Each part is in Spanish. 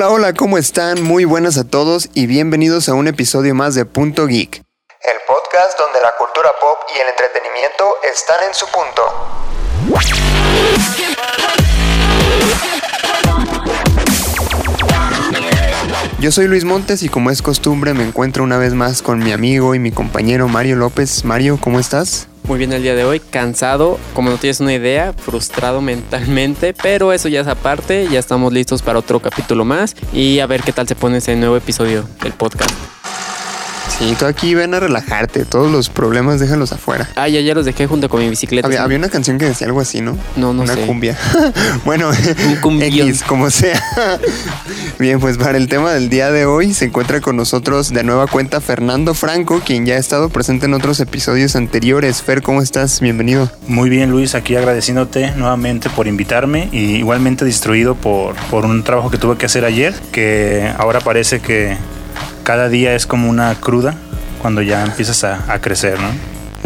Hola, hola, ¿cómo están? Muy buenas a todos y bienvenidos a un episodio más de Punto Geek. El podcast donde la cultura pop y el entretenimiento están en su punto. Yo soy Luis Montes y como es costumbre me encuentro una vez más con mi amigo y mi compañero Mario López. Mario, ¿cómo estás? Muy bien el día de hoy, cansado, como no tienes una idea, frustrado mentalmente, pero eso ya es aparte, ya estamos listos para otro capítulo más y a ver qué tal se pone ese nuevo episodio del podcast. Sí, tú aquí ven a relajarte, todos los problemas déjalos afuera. Ah, ya, ya los dejé junto con mi bicicleta. Había, ¿sí? había una canción que decía algo así, ¿no? No, no una sé. cumbia. bueno, Un cumbión. X, como sea. Bien, pues para el tema del día de hoy se encuentra con nosotros de nueva cuenta Fernando Franco, quien ya ha estado presente en otros episodios anteriores. Fer, ¿cómo estás? Bienvenido. Muy bien, Luis, aquí agradeciéndote nuevamente por invitarme y igualmente distraído por, por un trabajo que tuve que hacer ayer, que ahora parece que cada día es como una cruda cuando ya empiezas a, a crecer, ¿no?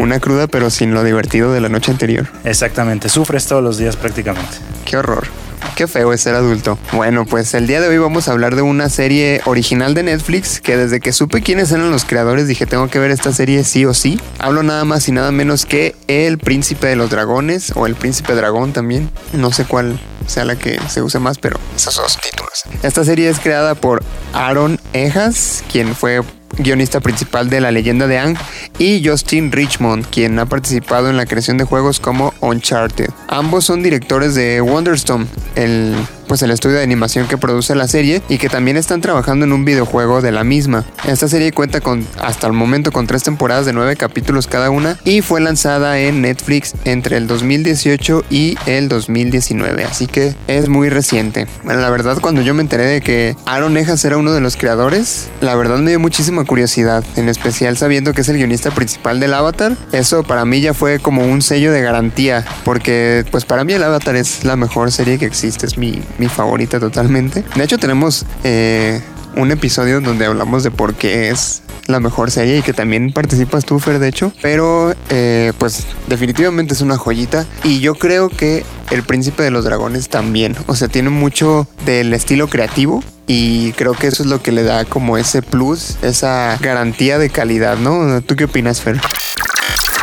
Una cruda, pero sin lo divertido de la noche anterior. Exactamente, sufres todos los días prácticamente. Qué horror. Qué feo es ser adulto. Bueno, pues el día de hoy vamos a hablar de una serie original de Netflix que desde que supe quiénes eran los creadores dije tengo que ver esta serie sí o sí. Hablo nada más y nada menos que El Príncipe de los Dragones o El Príncipe Dragón también. No sé cuál sea la que se use más, pero esos dos títulos. Esta serie es creada por Aaron Ejas, quien fue guionista principal de La leyenda de Ang, y Justin Richmond, quien ha participado en la creación de juegos como Uncharted. Ambos son directores de Wonderstone, el pues el estudio de animación que produce la serie y que también están trabajando en un videojuego de la misma. Esta serie cuenta con hasta el momento con tres temporadas de nueve capítulos cada una y fue lanzada en Netflix entre el 2018 y el 2019, así que es muy reciente. Bueno, la verdad cuando yo me enteré de que Aaron Ejas era uno de los creadores, la verdad me dio muchísima curiosidad, en especial sabiendo que es el guionista principal del Avatar. Eso para mí ya fue como un sello de garantía, porque pues para mí el Avatar es la mejor serie que existe, es mi, mi favorita totalmente. De hecho tenemos eh, un episodio donde hablamos de por qué es la mejor serie y que también participas tú, Fer, de hecho. Pero eh, pues definitivamente es una joyita y yo creo que El Príncipe de los Dragones también. O sea, tiene mucho del estilo creativo y creo que eso es lo que le da como ese plus, esa garantía de calidad, ¿no? ¿Tú qué opinas, Fer?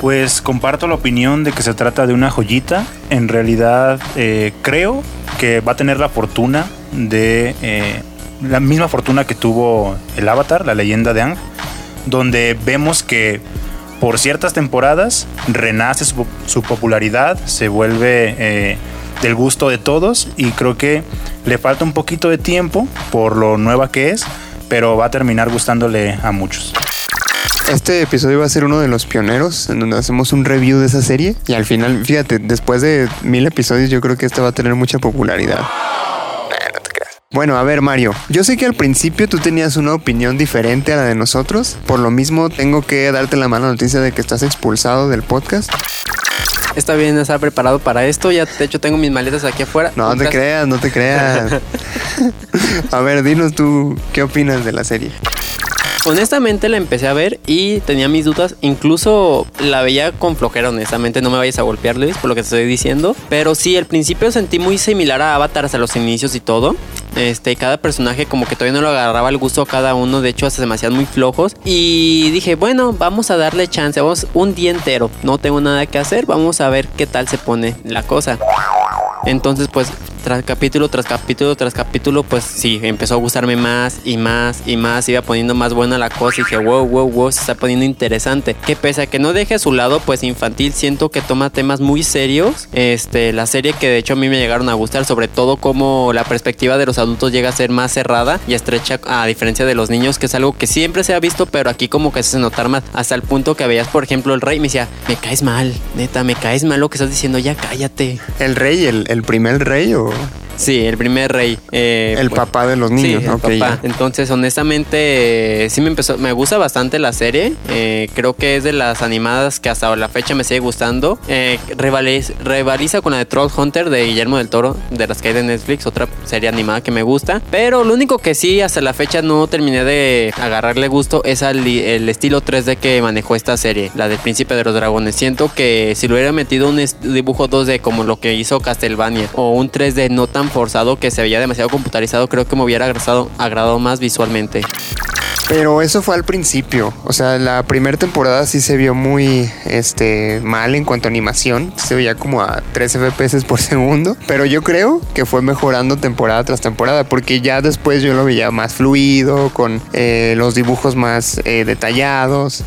Pues comparto la opinión de que se trata de una joyita. En realidad eh, creo que va a tener la fortuna de eh, la misma fortuna que tuvo el Avatar, la leyenda de Ang, donde vemos que por ciertas temporadas renace su, popularidad, se vuelve eh, del gusto de todos y creo que le falta un poquito de tiempo por lo nueva que es, pero va a terminar gustándole a muchos. Este episodio va a ser uno de los pioneros en donde hacemos un review de esa serie y al final, fíjate, después de mil episodios yo creo que este va a tener mucha popularidad. Nah, no te creas. Bueno, a ver Mario, yo sé que al principio tú tenías una opinión diferente a la de nosotros, por lo mismo tengo que darte la mala noticia de que estás expulsado del podcast. Está bien estar preparado para esto, ya de hecho tengo mis maletas aquí afuera. No te Gracias. creas, no te creas. a ver, dinos tú qué opinas de la serie. Honestamente la empecé a ver y tenía mis dudas. Incluso la veía con flojera, honestamente. No me vayas a golpear, Luis, por lo que te estoy diciendo. Pero sí, al principio sentí muy similar a Avatar hasta los inicios y todo. Este, cada personaje como que todavía no lo agarraba el gusto a cada uno. De hecho, hasta se me hacían muy flojos. Y dije, bueno, vamos a darle chance. Vamos un día entero. No tengo nada que hacer. Vamos a ver qué tal se pone la cosa. Entonces, pues, tras capítulo, tras capítulo, tras capítulo, pues sí, empezó a gustarme más y más y más. Iba poniendo más buena la cosa y dije, wow, wow, wow, se está poniendo interesante. Que pese a que no deje a su lado, pues infantil, siento que toma temas muy serios. Este, la serie que de hecho a mí me llegaron a gustar, sobre todo como la perspectiva de los adultos llega a ser más cerrada y estrecha, a diferencia de los niños, que es algo que siempre se ha visto, pero aquí como que se hace notar más. Hasta el punto que veías, por ejemplo, el rey me decía, me caes mal, neta, me caes mal lo que estás diciendo, ya cállate. ¿El rey, el, el primer rey o Sí, el primer rey. eh, el pues, papá de los niños? Sí, el papá. Entonces, honestamente, eh, sí me empezó, me gusta bastante la serie. Eh, creo que es de las animadas que hasta la fecha me sigue gustando. Eh, rivaliz- rivaliza con la de Troll Hunter de Guillermo del Toro, de las que hay de Netflix, otra serie animada que me gusta. Pero lo único que sí, hasta la fecha no terminé de agarrarle gusto es al, el estilo 3D que manejó esta serie, la del Príncipe de los Dragones. Siento que si lo hubiera metido un dibujo 2D como lo que hizo Castlevania o un 3D no tan forzado, que se veía demasiado computarizado, creo que me hubiera agradado, agradado más visualmente. Pero eso fue al principio. O sea, la primera temporada sí se vio muy este, mal en cuanto a animación. Se veía como a 3 FPS por segundo. Pero yo creo que fue mejorando temporada tras temporada. Porque ya después yo lo veía más fluido, con eh, los dibujos más eh, detallados.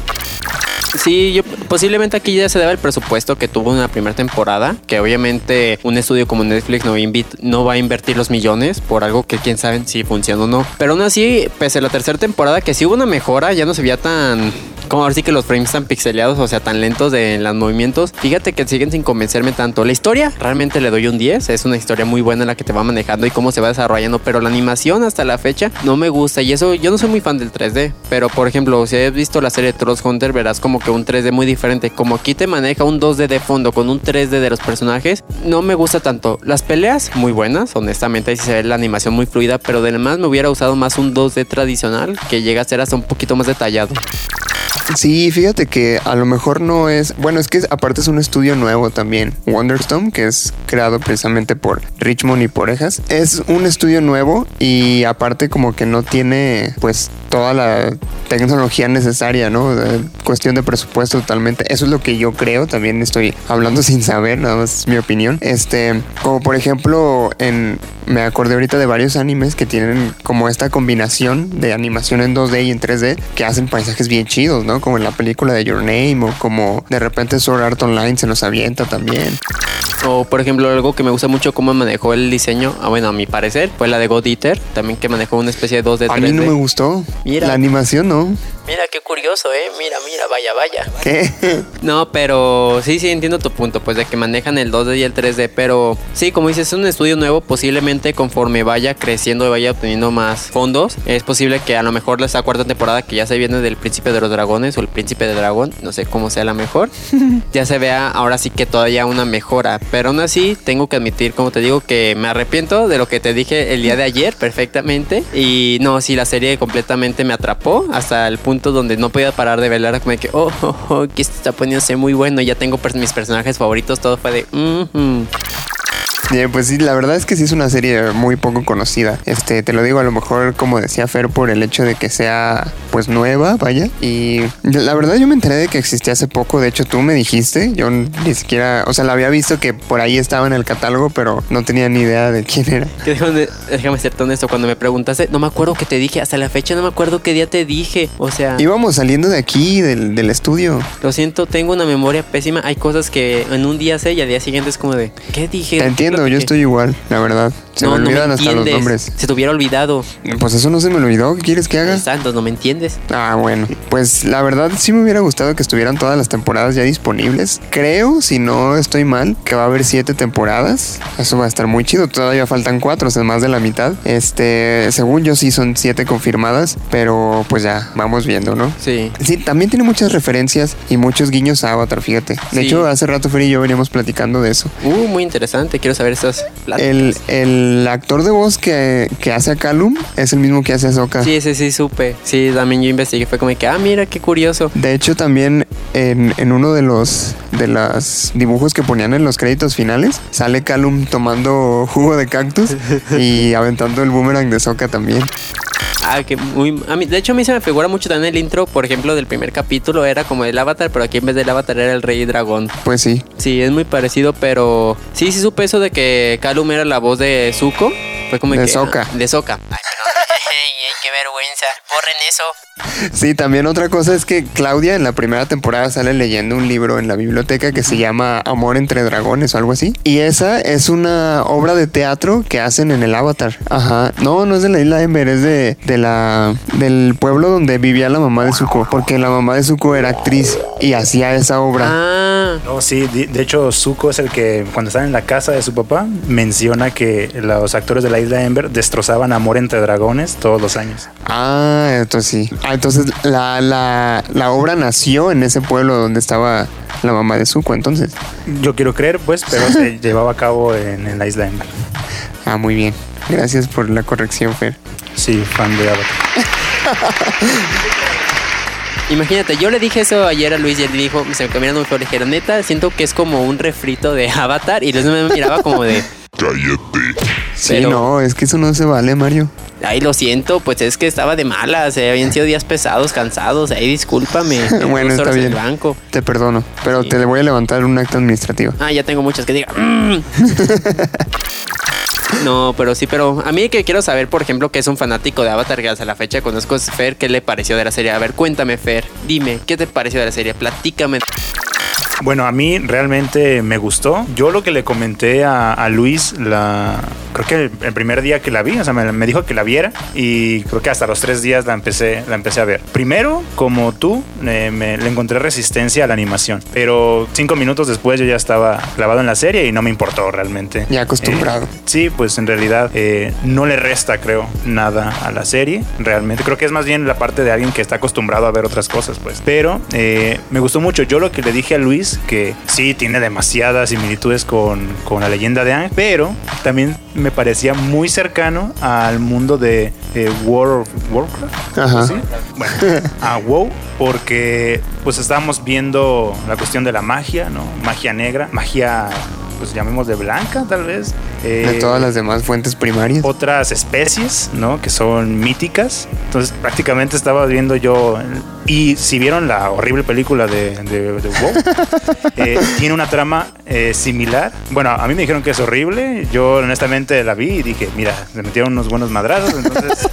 Sí, yo posiblemente aquí ya se debe el presupuesto que tuvo en la primera temporada, que obviamente un estudio como Netflix no, no va a invertir los millones por algo que quién sabe si funciona o no. Pero aún así, pese a la tercera temporada, que sí hubo una mejora, ya no se veía tan como ahora sí que los frames están pixeleados, o sea, tan lentos de los movimientos. Fíjate que siguen sin convencerme tanto. La historia, realmente le doy un 10. Es una historia muy buena la que te va manejando y cómo se va desarrollando. Pero la animación hasta la fecha no me gusta. Y eso, yo no soy muy fan del 3D. Pero por ejemplo, si has visto la serie Trust Hunter, verás como que un 3D muy diferente. Como aquí te maneja un 2D de fondo con un 3D de los personajes, no me gusta tanto. Las peleas, muy buenas, honestamente, ahí se ve la animación muy fluida. Pero además me hubiera usado más un 2D tradicional que llega a ser hasta un poquito más detallado. Sí, fíjate que a lo mejor no es. Bueno, es que aparte es un estudio nuevo también. Wonderstone, que es creado precisamente por Richmond y por Ejas. Es un estudio nuevo y aparte, como que no tiene, pues, toda la tecnología necesaria, ¿no? cuestión de presupuesto totalmente. Eso es lo que yo creo. También estoy hablando sin saber, nada más es mi opinión. Este, como por ejemplo, en. Me acordé ahorita de varios animes que tienen como esta combinación de animación en 2D y en 3D que hacen paisajes bien chidos, ¿no? Como en la película de Your Name o como de repente Sword Art Online se nos avienta también. O por ejemplo algo que me gusta mucho cómo manejó el diseño, ah, bueno, a mi parecer, fue la de God Eater, también que manejó una especie de 2D. 3D. A mí no me gustó. Mira. La animación no. Mira qué curioso, ¿eh? Mira, mira, vaya, vaya. ¿Qué? No, pero sí, sí, entiendo tu punto, pues de que manejan el 2D y el 3D, pero sí, como dices, es un estudio nuevo, posiblemente conforme vaya creciendo y vaya obteniendo más fondos, es posible que a lo mejor esta cuarta temporada que ya se viene del Príncipe de los Dragones o el Príncipe de Dragón, no sé cómo sea la mejor, ya se vea ahora sí que todavía una mejora, pero aún así tengo que admitir, como te digo, que me arrepiento de lo que te dije el día de ayer perfectamente. Y no, sí, la serie completamente me atrapó hasta el punto donde no podía parar de velar, como de que, oh, oh, oh, que esto está poniéndose muy bueno, ya tengo mis personajes favoritos, todo fue de, mm pues sí, la verdad es que sí es una serie muy poco conocida. Este, te lo digo a lo mejor como decía Fer por el hecho de que sea pues nueva, vaya. Y la verdad yo me enteré de que existía hace poco, de hecho tú me dijiste, yo ni siquiera, o sea, la había visto que por ahí estaba en el catálogo, pero no tenía ni idea de quién era. Déjame, déjame ser honesto, cuando me preguntaste, no me acuerdo que te dije, hasta la fecha no me acuerdo qué día te dije, o sea... Íbamos saliendo de aquí, del, del estudio. Lo siento, tengo una memoria pésima, hay cosas que en un día sé y al día siguiente es como de, ¿qué dije? Te entiendo yo estoy igual, la verdad. Se me olvidan hasta los nombres. Se te hubiera olvidado. Pues eso no se me olvidó. ¿Qué quieres que haga? Santos, no me entiendes. Ah, bueno. Pues la verdad sí me hubiera gustado que estuvieran todas las temporadas ya disponibles. Creo, si no estoy mal, que va a haber siete temporadas. Eso va a estar muy chido. Todavía faltan cuatro, o sea, más de la mitad. Este, según yo sí son siete confirmadas, pero pues ya vamos viendo, ¿no? Sí. Sí, también tiene muchas referencias y muchos guiños a Avatar, fíjate. De hecho, hace rato Fer y yo veníamos platicando de eso. Uh, muy interesante. Quiero saber esas el, el, actor de voz que, que, hace a Calum es el mismo que hace a Soka. Sí, ese sí supe. Sí, también yo investigué. Fue como que, ah, mira, qué curioso. De hecho, también en, en uno de los de los dibujos que ponían en los créditos finales, sale Calum tomando jugo de cactus y aventando el boomerang de Soka también. Ah, que muy. A mí, de hecho, a mí se me figura mucho también el intro, por ejemplo, del primer capítulo era como el avatar, pero aquí en vez del avatar era el rey dragón. Pues sí. Sí, es muy parecido, pero sí, sí supe eso de que Calum era la voz de Zuko. Fue como de que, Soka. De Soka. Ay, vergüenza. Borren eso. Sí, también otra cosa es que Claudia en la primera temporada sale leyendo un libro en la biblioteca que se llama Amor entre Dragones o algo así. Y esa es una obra de teatro que hacen en el Avatar. Ajá. No, no es de la isla Ember, es de, de la, del pueblo donde vivía la mamá de Zuko. Porque la mamá de Zuko era actriz y hacía esa obra. Ah. No, sí, de, hecho Zuko es el que cuando están en la casa de su papá menciona que los actores de la isla Ember destrozaban Amor entre Dragones todos los años. Ah, entonces sí. Ah, entonces la, la, la, obra nació en ese pueblo donde estaba la mamá de Zuko, entonces. Yo quiero creer, pues, pero se llevaba a cabo en, la isla Ember. Ah, muy bien. Gracias por la corrección, Fer. Sí, fan de Avatar. Imagínate, yo le dije eso ayer a Luis y él dijo, se me cambiaron muy feo, le neta, siento que es como un refrito de Avatar y Luis me miraba como de... Cállate. Sí, Pero- no, es que eso no se vale, Mario. Ay, lo siento, pues es que estaba de malas, eh, habían sido días pesados, cansados, ahí discúlpame. Bueno, está bien. banco. Te perdono, pero Sí. te le voy a levantar un acto administrativo. Ah, ya tengo muchas que diga. "Mm". No, pero sí, pero a mí que quiero saber, por ejemplo, que es un fanático de Avatar que hasta la fecha conozco es Fer, ¿qué le pareció de la serie? A ver, cuéntame, Fer, dime, ¿qué te pareció de la serie? Platícame. Bueno, a mí realmente me gustó. Yo lo que le comenté a, a Luis, la, creo que el, el primer día que la vi, o sea, me, me dijo que la viera y creo que hasta los tres días la empecé, la empecé a ver. Primero, como tú, eh, me, le encontré resistencia a la animación, pero cinco minutos después yo ya estaba clavado en la serie y no me importó realmente. Ya acostumbrado. Eh, sí, pues en realidad eh, no le resta, creo, nada a la serie. Realmente creo que es más bien la parte de alguien que está acostumbrado a ver otras cosas, pues. Pero eh, me gustó mucho. Yo lo que le dije a Luis, que sí tiene demasiadas similitudes con, con la leyenda de Aang, pero también me parecía muy cercano al mundo de eh, World of Warcraft. Ajá. ¿sí? Bueno, a WoW, porque pues estábamos viendo la cuestión de la magia, ¿no? Magia negra, magia, pues llamémosle blanca, tal vez. De Eh, todas las demás fuentes primarias. otras especies, ¿no? Que son míticas. Entonces, prácticamente estaba viendo yo. Y si vieron la horrible película de, de, de WoW, eh, tiene una trama eh, similar. Bueno, a mí me dijeron que es horrible. Yo, honestamente, la vi y dije, mira, le metieron unos buenos madrazos. Entonces,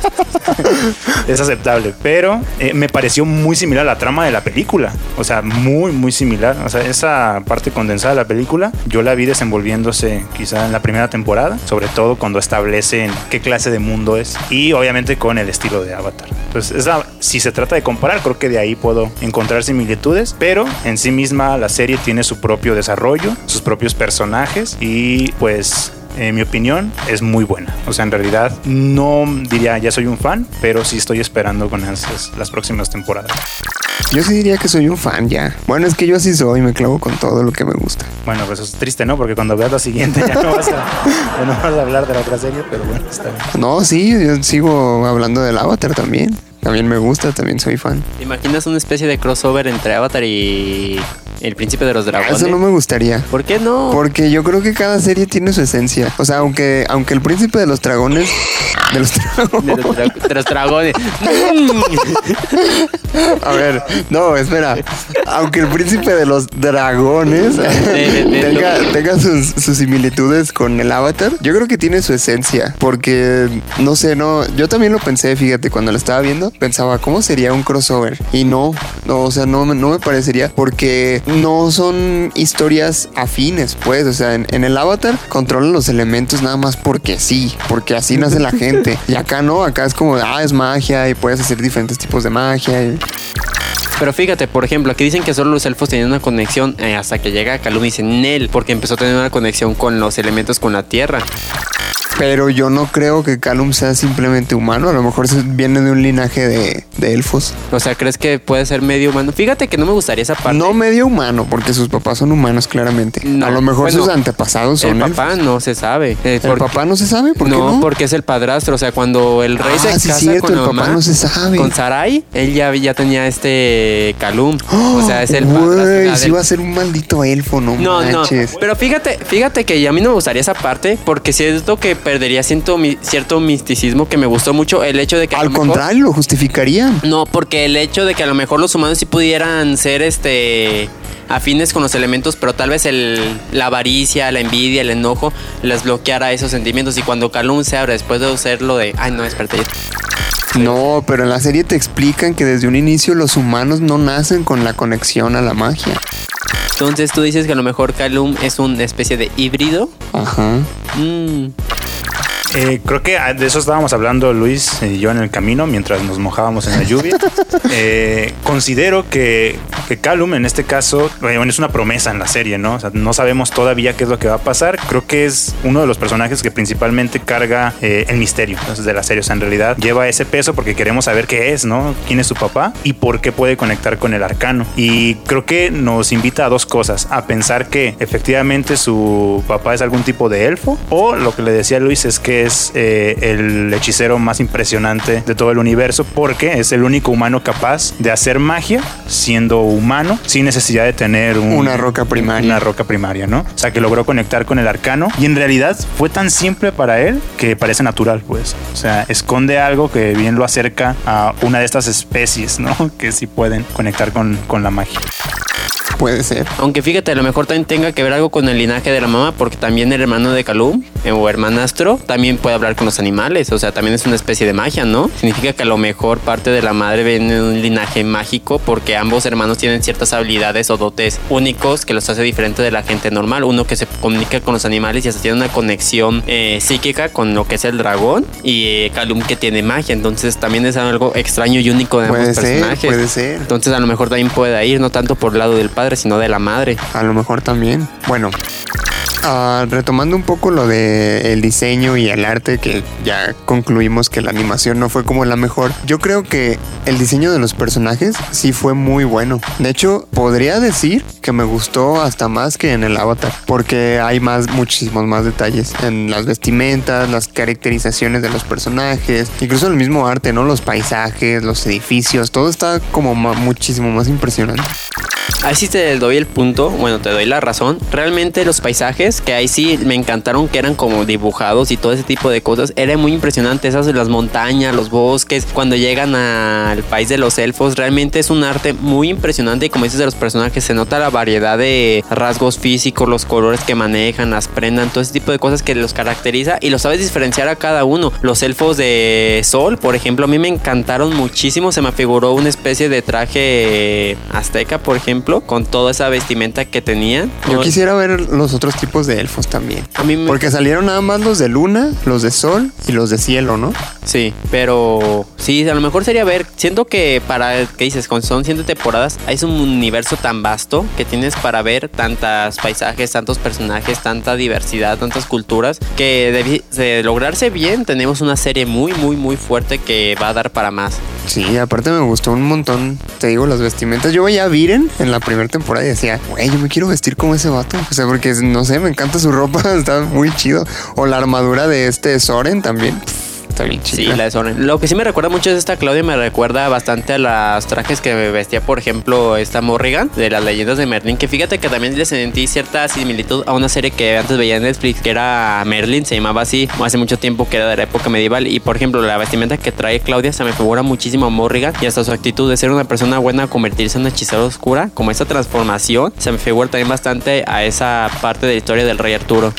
es aceptable. Pero eh, me pareció muy similar a la trama de la película. O sea, muy, muy similar. O sea, esa parte condensada de la película, yo la vi desenvolviéndose quizá en la primera temporada, sobre todo cuando establecen qué clase de mundo es. Y obviamente con el estilo de Avatar. Entonces, esa, si se trata de comparar, creo que de ahí puedo encontrar similitudes. Pero en sí misma la serie tiene su propio desarrollo, sus propios personajes y pues en mi opinión, es muy buena. O sea, en realidad no diría ya soy un fan, pero sí estoy esperando con ansias las próximas temporadas. Yo sí diría que soy un fan ya. Bueno, es que yo así soy, me clavo con todo lo que me gusta. Bueno, pues es triste, ¿no? Porque cuando veas la siguiente ya no vas a, ya no vas a hablar de la otra serie, pero bueno, está bien. No, sí, yo sigo hablando del Avatar también. También me gusta, también soy fan. ¿Te imaginas una especie de crossover entre Avatar y el príncipe de los dragones? Eso no me gustaría. ¿Por qué no? Porque yo creo que cada serie tiene su esencia. O sea, aunque, aunque el príncipe de los dragones. De los dragones. De los, dra- de los dragones. A ver, no, espera. Aunque el príncipe de los dragones de- de- tenga, tenga sus, sus similitudes con el avatar, yo creo que tiene su esencia. Porque, no sé, no. Yo también lo pensé, fíjate, cuando lo estaba viendo, pensaba, ¿cómo sería un crossover? Y no, no, o sea, no, no me parecería. Porque no son historias afines, pues. O sea, en, en el avatar controlan los elementos nada más porque sí, porque así nace la gente. Y acá no, acá es como, ah, es magia y puedes hacer diferentes tipos de magia. y- Pero fíjate, por ejemplo, aquí dicen que solo los elfos tenían una conexión eh, hasta que llega Calum y dicen Nel, porque empezó a tener una conexión con los elementos con la tierra. Pero yo no creo que Calum sea simplemente humano. A lo mejor viene de un linaje de, de elfos. O sea, ¿crees que puede ser medio humano? Fíjate que no me gustaría esa parte. No medio humano, porque sus papás son humanos, claramente. No, a lo mejor bueno, sus antepasados son el elfos. papá no se sabe. Eh, ¿El papá no se sabe? ¿Por qué no, no? porque es el padrastro. O sea, cuando el rey Ah, se sí, casa cierto, con el papá no se sabe. Con Sarai, él ya, ya tenía este Calum. o sea, es el. Güey, sí del- va a ser un maldito elfo, no, No, no, manches. pero fíjate, fíjate que a mí no me gustaría esa parte porque siento que perdería cierto, mi- cierto misticismo que me gustó mucho el hecho de que Al lo mejor- contrario, lo justificarían. No, porque el hecho de que a lo mejor los humanos sí pudieran ser este afines con los elementos, pero tal vez el, la avaricia, la envidia, el enojo les bloqueara esos sentimientos y cuando Calum se abre después de hacer lo de, ay no, espérate, No, pero en la serie te explican que desde un inicio los humanos no nacen con la conexión a la magia. entonces tú dices que a lo mejor Calum es una especie de híbrido. Ajá. Mm, Eh, creo que de eso estábamos hablando Luis y yo en el camino mientras nos mojábamos en la lluvia. Eh, considero que, que Callum en este caso bueno, es una promesa en la serie, ¿no? O sea, no sabemos todavía qué es lo que va a pasar. Creo que es uno de los personajes que principalmente carga eh, el misterio entonces, de la serie. O sea, en realidad lleva ese peso porque queremos saber qué es, ¿no? ¿Quién es su papá y por qué puede conectar con el arcano? Y creo que nos invita a dos cosas. A pensar que efectivamente su papá es algún tipo de elfo o lo que le decía Luis es que es eh, el hechicero más impresionante de todo el universo porque es el único humano capaz de hacer magia siendo humano. humano sin necesidad de tener un- Una roca primaria. Una roca primaria, ¿no? O sea, que logró conectar con el arcano y en realidad fue tan simple para él que parece natural, pues. O sea, esconde algo que bien lo acerca a una de estas especies, ¿no? Que sí pueden conectar con, con la magia. Puede ser. Aunque fíjate, a lo mejor también tenga que ver algo con el linaje de la mamá, porque también el hermano de Calum eh, o hermanastro también puede hablar con los animales. O sea, también es una especie de magia, ¿no? Significa que a lo mejor parte de la madre viene de un linaje mágico, porque ambos hermanos tienen ciertas habilidades o dotes únicos que los hace diferente de la gente normal. Uno que se comunica con los animales y hasta tiene una conexión eh, psíquica con lo que es el dragón, y eh, Calum que tiene magia. Entonces también es algo extraño y único de Puede ambos ser, personajes. puede ser. Entonces a lo mejor también puede ir, no tanto por el lado del padre, sino de la madre. A lo mejor también. Bueno, ah, retomando un poco lo de el diseño y el arte, que ya concluimos que la animación no fue como la mejor. Yo creo que el diseño de los personajes sí fue muy bueno. De hecho, podría decir que me gustó hasta más que en el Avatar, porque hay más, muchísimos más detalles en las vestimentas, las caracterizaciones de los personajes, incluso el mismo arte, ¿no? Los paisajes, los edificios, todo está como ma- muchísimo más impresionante. Ahí sí te doy el punto, bueno, te doy la razón. Realmente los paisajes, que ahí sí me encantaron, que eran como dibujados y todo ese tipo de cosas, era muy impresionante. Esas las montañas, los bosques, cuando llegan al país de los elfos, realmente es un arte muy impresionante. Y como dices de los personajes, se nota la variedad de rasgos físicos, los colores que manejan, las prendan, todo ese tipo de cosas que los caracteriza y lo sabes diferenciar a cada uno. Los elfos de sol, por ejemplo, a mí me encantaron muchísimo. Se me figuró una especie de traje azteca, por ejemplo, con toda esa vestimenta que tenían. Yo quisiera ver los otros tipos de elfos también. A mí me... Porque salieron nada más los de luna, los de sol y los de cielo, ¿no? Sí, pero sí, a lo mejor sería ver. Siento que para, ¿qué dices? Con son siete temporadas, es un universo tan vasto que tienes para ver tantos paisajes, tantos personajes, tanta diversidad, tantas culturas, que debi- de lograrse bien, tenemos una serie muy, muy, muy fuerte que va a dar para más. Sí, aparte me gustó un montón, te digo, las vestimentas. Yo veía a Viren en la primera temporada y decía, güey, yo me quiero vestir como ese vato. O sea, porque no sé, me encanta su ropa, está muy chido. O la armadura de este Soren también. Está bien Sí, chida. la de. Lo que sí me recuerda mucho es esta Claudia, me recuerda bastante a los trajes que vestía, por ejemplo, esta Morrigan de las leyendas de Merlin. Que fíjate que también le sentí cierta similitud a una serie que antes veía en Netflix, que era Merlin, se llamaba así, hace mucho tiempo que era de la época medieval. Y por ejemplo, la vestimenta que trae Claudia se me figura muchísimo a Morrigan y hasta su actitud de ser una persona buena a convertirse en una hechicera oscura, como esa transformación, se me figura también bastante a esa parte de la historia del rey Arturo.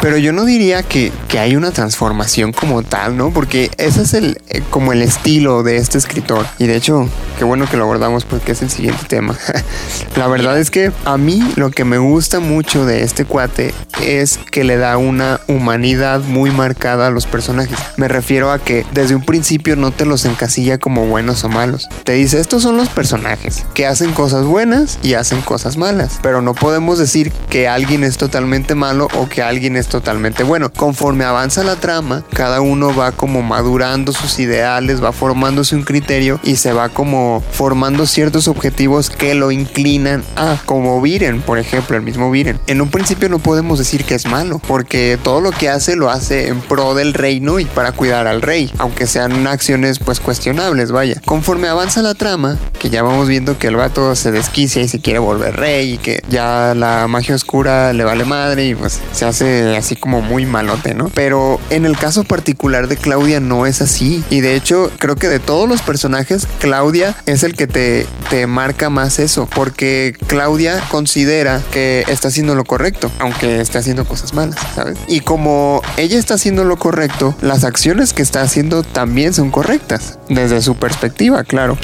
Pero yo no diría que, que hay una transformación como tal, ¿no? Porque ese es el eh, como el estilo de este escritor. Y de hecho, qué bueno que lo abordamos porque es el siguiente tema. La verdad es que a mí lo que me gusta mucho de este cuate es que le da una humanidad muy marcada a los personajes. Me refiero a que desde un principio no te los encasilla como buenos o malos. Te dice, estos son los personajes que hacen cosas buenas y hacen cosas malas. Pero no podemos decir que alguien es totalmente malo o que alguien es totalmente bueno. Conforme avanza la trama, cada uno va como madurando sus ideales, va formándose un criterio y se va como formando ciertos objetivos que lo inclinan a, como Viren, por ejemplo, el mismo Viren. En un principio no podemos decir que es malo, porque todo lo que hace lo hace en pro del reino y para cuidar al rey, aunque sean acciones pues cuestionables, vaya. Conforme avanza la trama, que ya vamos viendo que el vato se desquicia y se quiere volver rey y que ya la magia oscura le vale madre y pues se hace así como muy malote, ¿no? Pero en el caso particular de Claudia no es así y de hecho creo que de todos los personajes Claudia es el que te, te marca más eso porque Claudia considera que está haciendo lo correcto aunque esté haciendo cosas malas, ¿sabes? Y como ella está haciendo lo correcto, las acciones que está haciendo también son correctas desde su perspectiva, claro.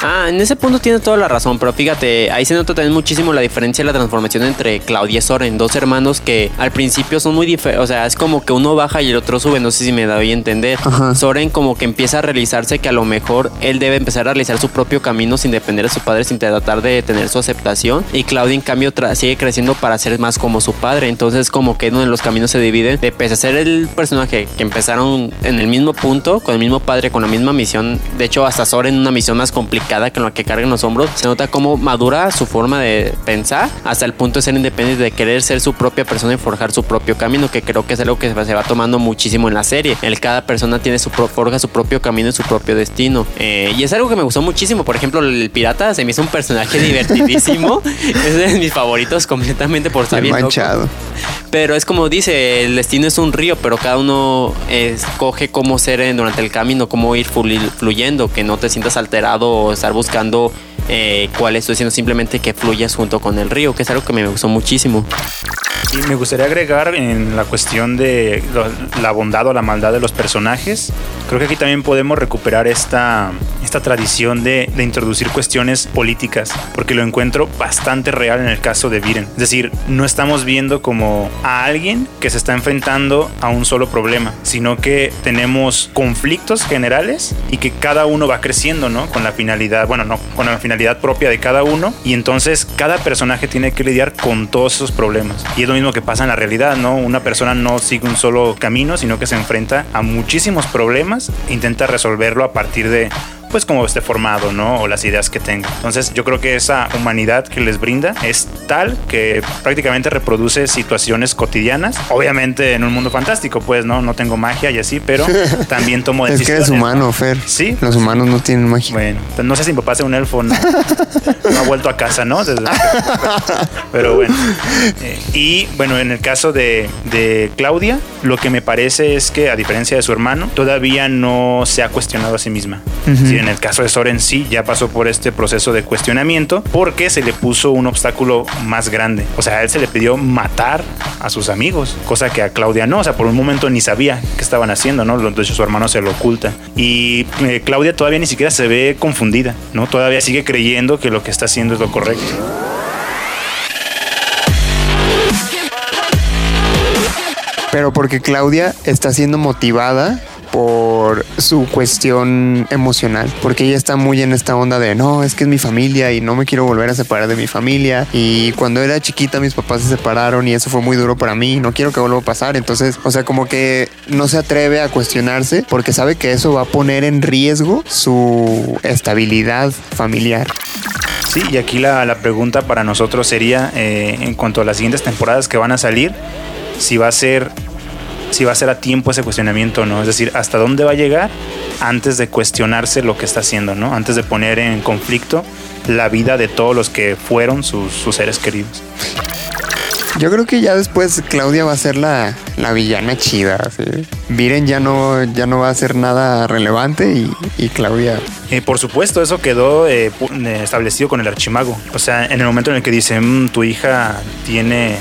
Ah, en ese punto tienes toda la razón, pero fíjate, ahí se nota también muchísimo la diferencia de la transformación entre Claudia y Soren, dos hermanos que al principio son muy diferentes, o sea, es como que uno baja y el otro sube, no sé si me doy a entender. Ajá. Soren como que empieza a realizarse que a lo mejor él debe empezar a realizar su propio camino sin depender de su padre, sin tratar de tener su aceptación, y Claudia en cambio sigue creciendo para ser más como su padre, entonces como que uno de los caminos se dividen, de pese a ser el personaje que empezaron en el mismo punto, con el mismo padre, con la misma misión, de hecho hasta Soren una misión más complicada delicada con la que carga en los hombros, se nota cómo madura su forma de pensar hasta el punto de ser independiente, de querer ser su propia persona y forjar su propio camino, que creo que es algo que se va tomando muchísimo en la serie. El cada persona tiene su forja su propio camino y su propio destino. Eh, y es algo que me gustó muchísimo. Por ejemplo, el pirata se me hizo un personaje divertidísimo. es de mis favoritos completamente por saber. manchado. Pero es como dice, el destino es un río, pero cada uno escoge cómo ser durante el camino, cómo ir fluyendo, que no te sientas alterado o estar buscando eh, cuál estoy diciendo, simplemente que fluyas junto con el río, que es algo que me gustó muchísimo. Y me gustaría agregar en la cuestión de la bondad o la maldad de los personajes. Creo que aquí también podemos recuperar esta, esta tradición de, de introducir cuestiones políticas, porque lo encuentro bastante real en el caso de Viren. Es decir, no estamos viendo como a alguien que se está enfrentando a un solo problema, sino que tenemos conflictos generales y que cada uno va creciendo, ¿no? Con la finalidad, bueno, no, con la finalidad propia de cada uno y entonces cada personaje tiene que lidiar con todos esos problemas. Y es lo mismo que pasa en la realidad, ¿no? Una persona no sigue un solo camino, sino que se enfrenta a muchísimos problemas e intenta resolverlo a partir de pues como esté formado, ¿no? O las ideas que tenga. Entonces yo creo que esa humanidad que les brinda es tal que prácticamente reproduce situaciones cotidianas. Obviamente en un mundo fantástico, pues, ¿no? No tengo magia y así, pero también tomo decisiones. es que eres humano, Fer. Sí. Los humanos no tienen magia. Bueno, no sé si mi papá es un elfo, ¿no? no ha vuelto a casa, ¿no? pero bueno. Eh, y bueno, en el caso de, de Claudia, lo que me parece es que a diferencia de su hermano, todavía no se ha cuestionado a sí misma en el caso de Soren sí ya pasó por este proceso de cuestionamiento porque se le puso un obstáculo más grande. O sea, él se le pidió matar a sus amigos, cosa que a Claudia no. O sea, por un momento ni sabía qué estaban haciendo, ¿no? De hecho, su hermano se lo oculta. Y eh, Claudia todavía ni siquiera se ve confundida, ¿no? Todavía sigue creyendo que lo que está haciendo es lo correcto. Pero porque Claudia está siendo motivada por su cuestión emocional, porque ella está muy en esta onda de no, es que es mi familia y no me quiero volver a separar de mi familia. Y cuando era chiquita mis papás se separaron y eso fue muy duro para mí, no quiero que vuelva a pasar. Entonces, o sea, como que no se atreve a cuestionarse porque sabe que eso va a poner en riesgo su estabilidad familiar. Sí, y aquí la, la pregunta para nosotros sería, eh, en cuanto a las siguientes temporadas que van a salir, si va a ser si va a ser a tiempo ese cuestionamiento o no. Es decir, hasta dónde va a llegar antes de cuestionarse lo que está haciendo, ¿no? Antes de poner en conflicto la vida de todos los que fueron sus, seres queridos. Yo creo que ya después Claudia va a ser la, villana chida. Viren ya no, ya no va a ser nada relevante y, Claudia. Eh, por supuesto, eso quedó eh, eh, establecido con el archimago. O sea, en el momento en el que dicen, mm, tu hija tiene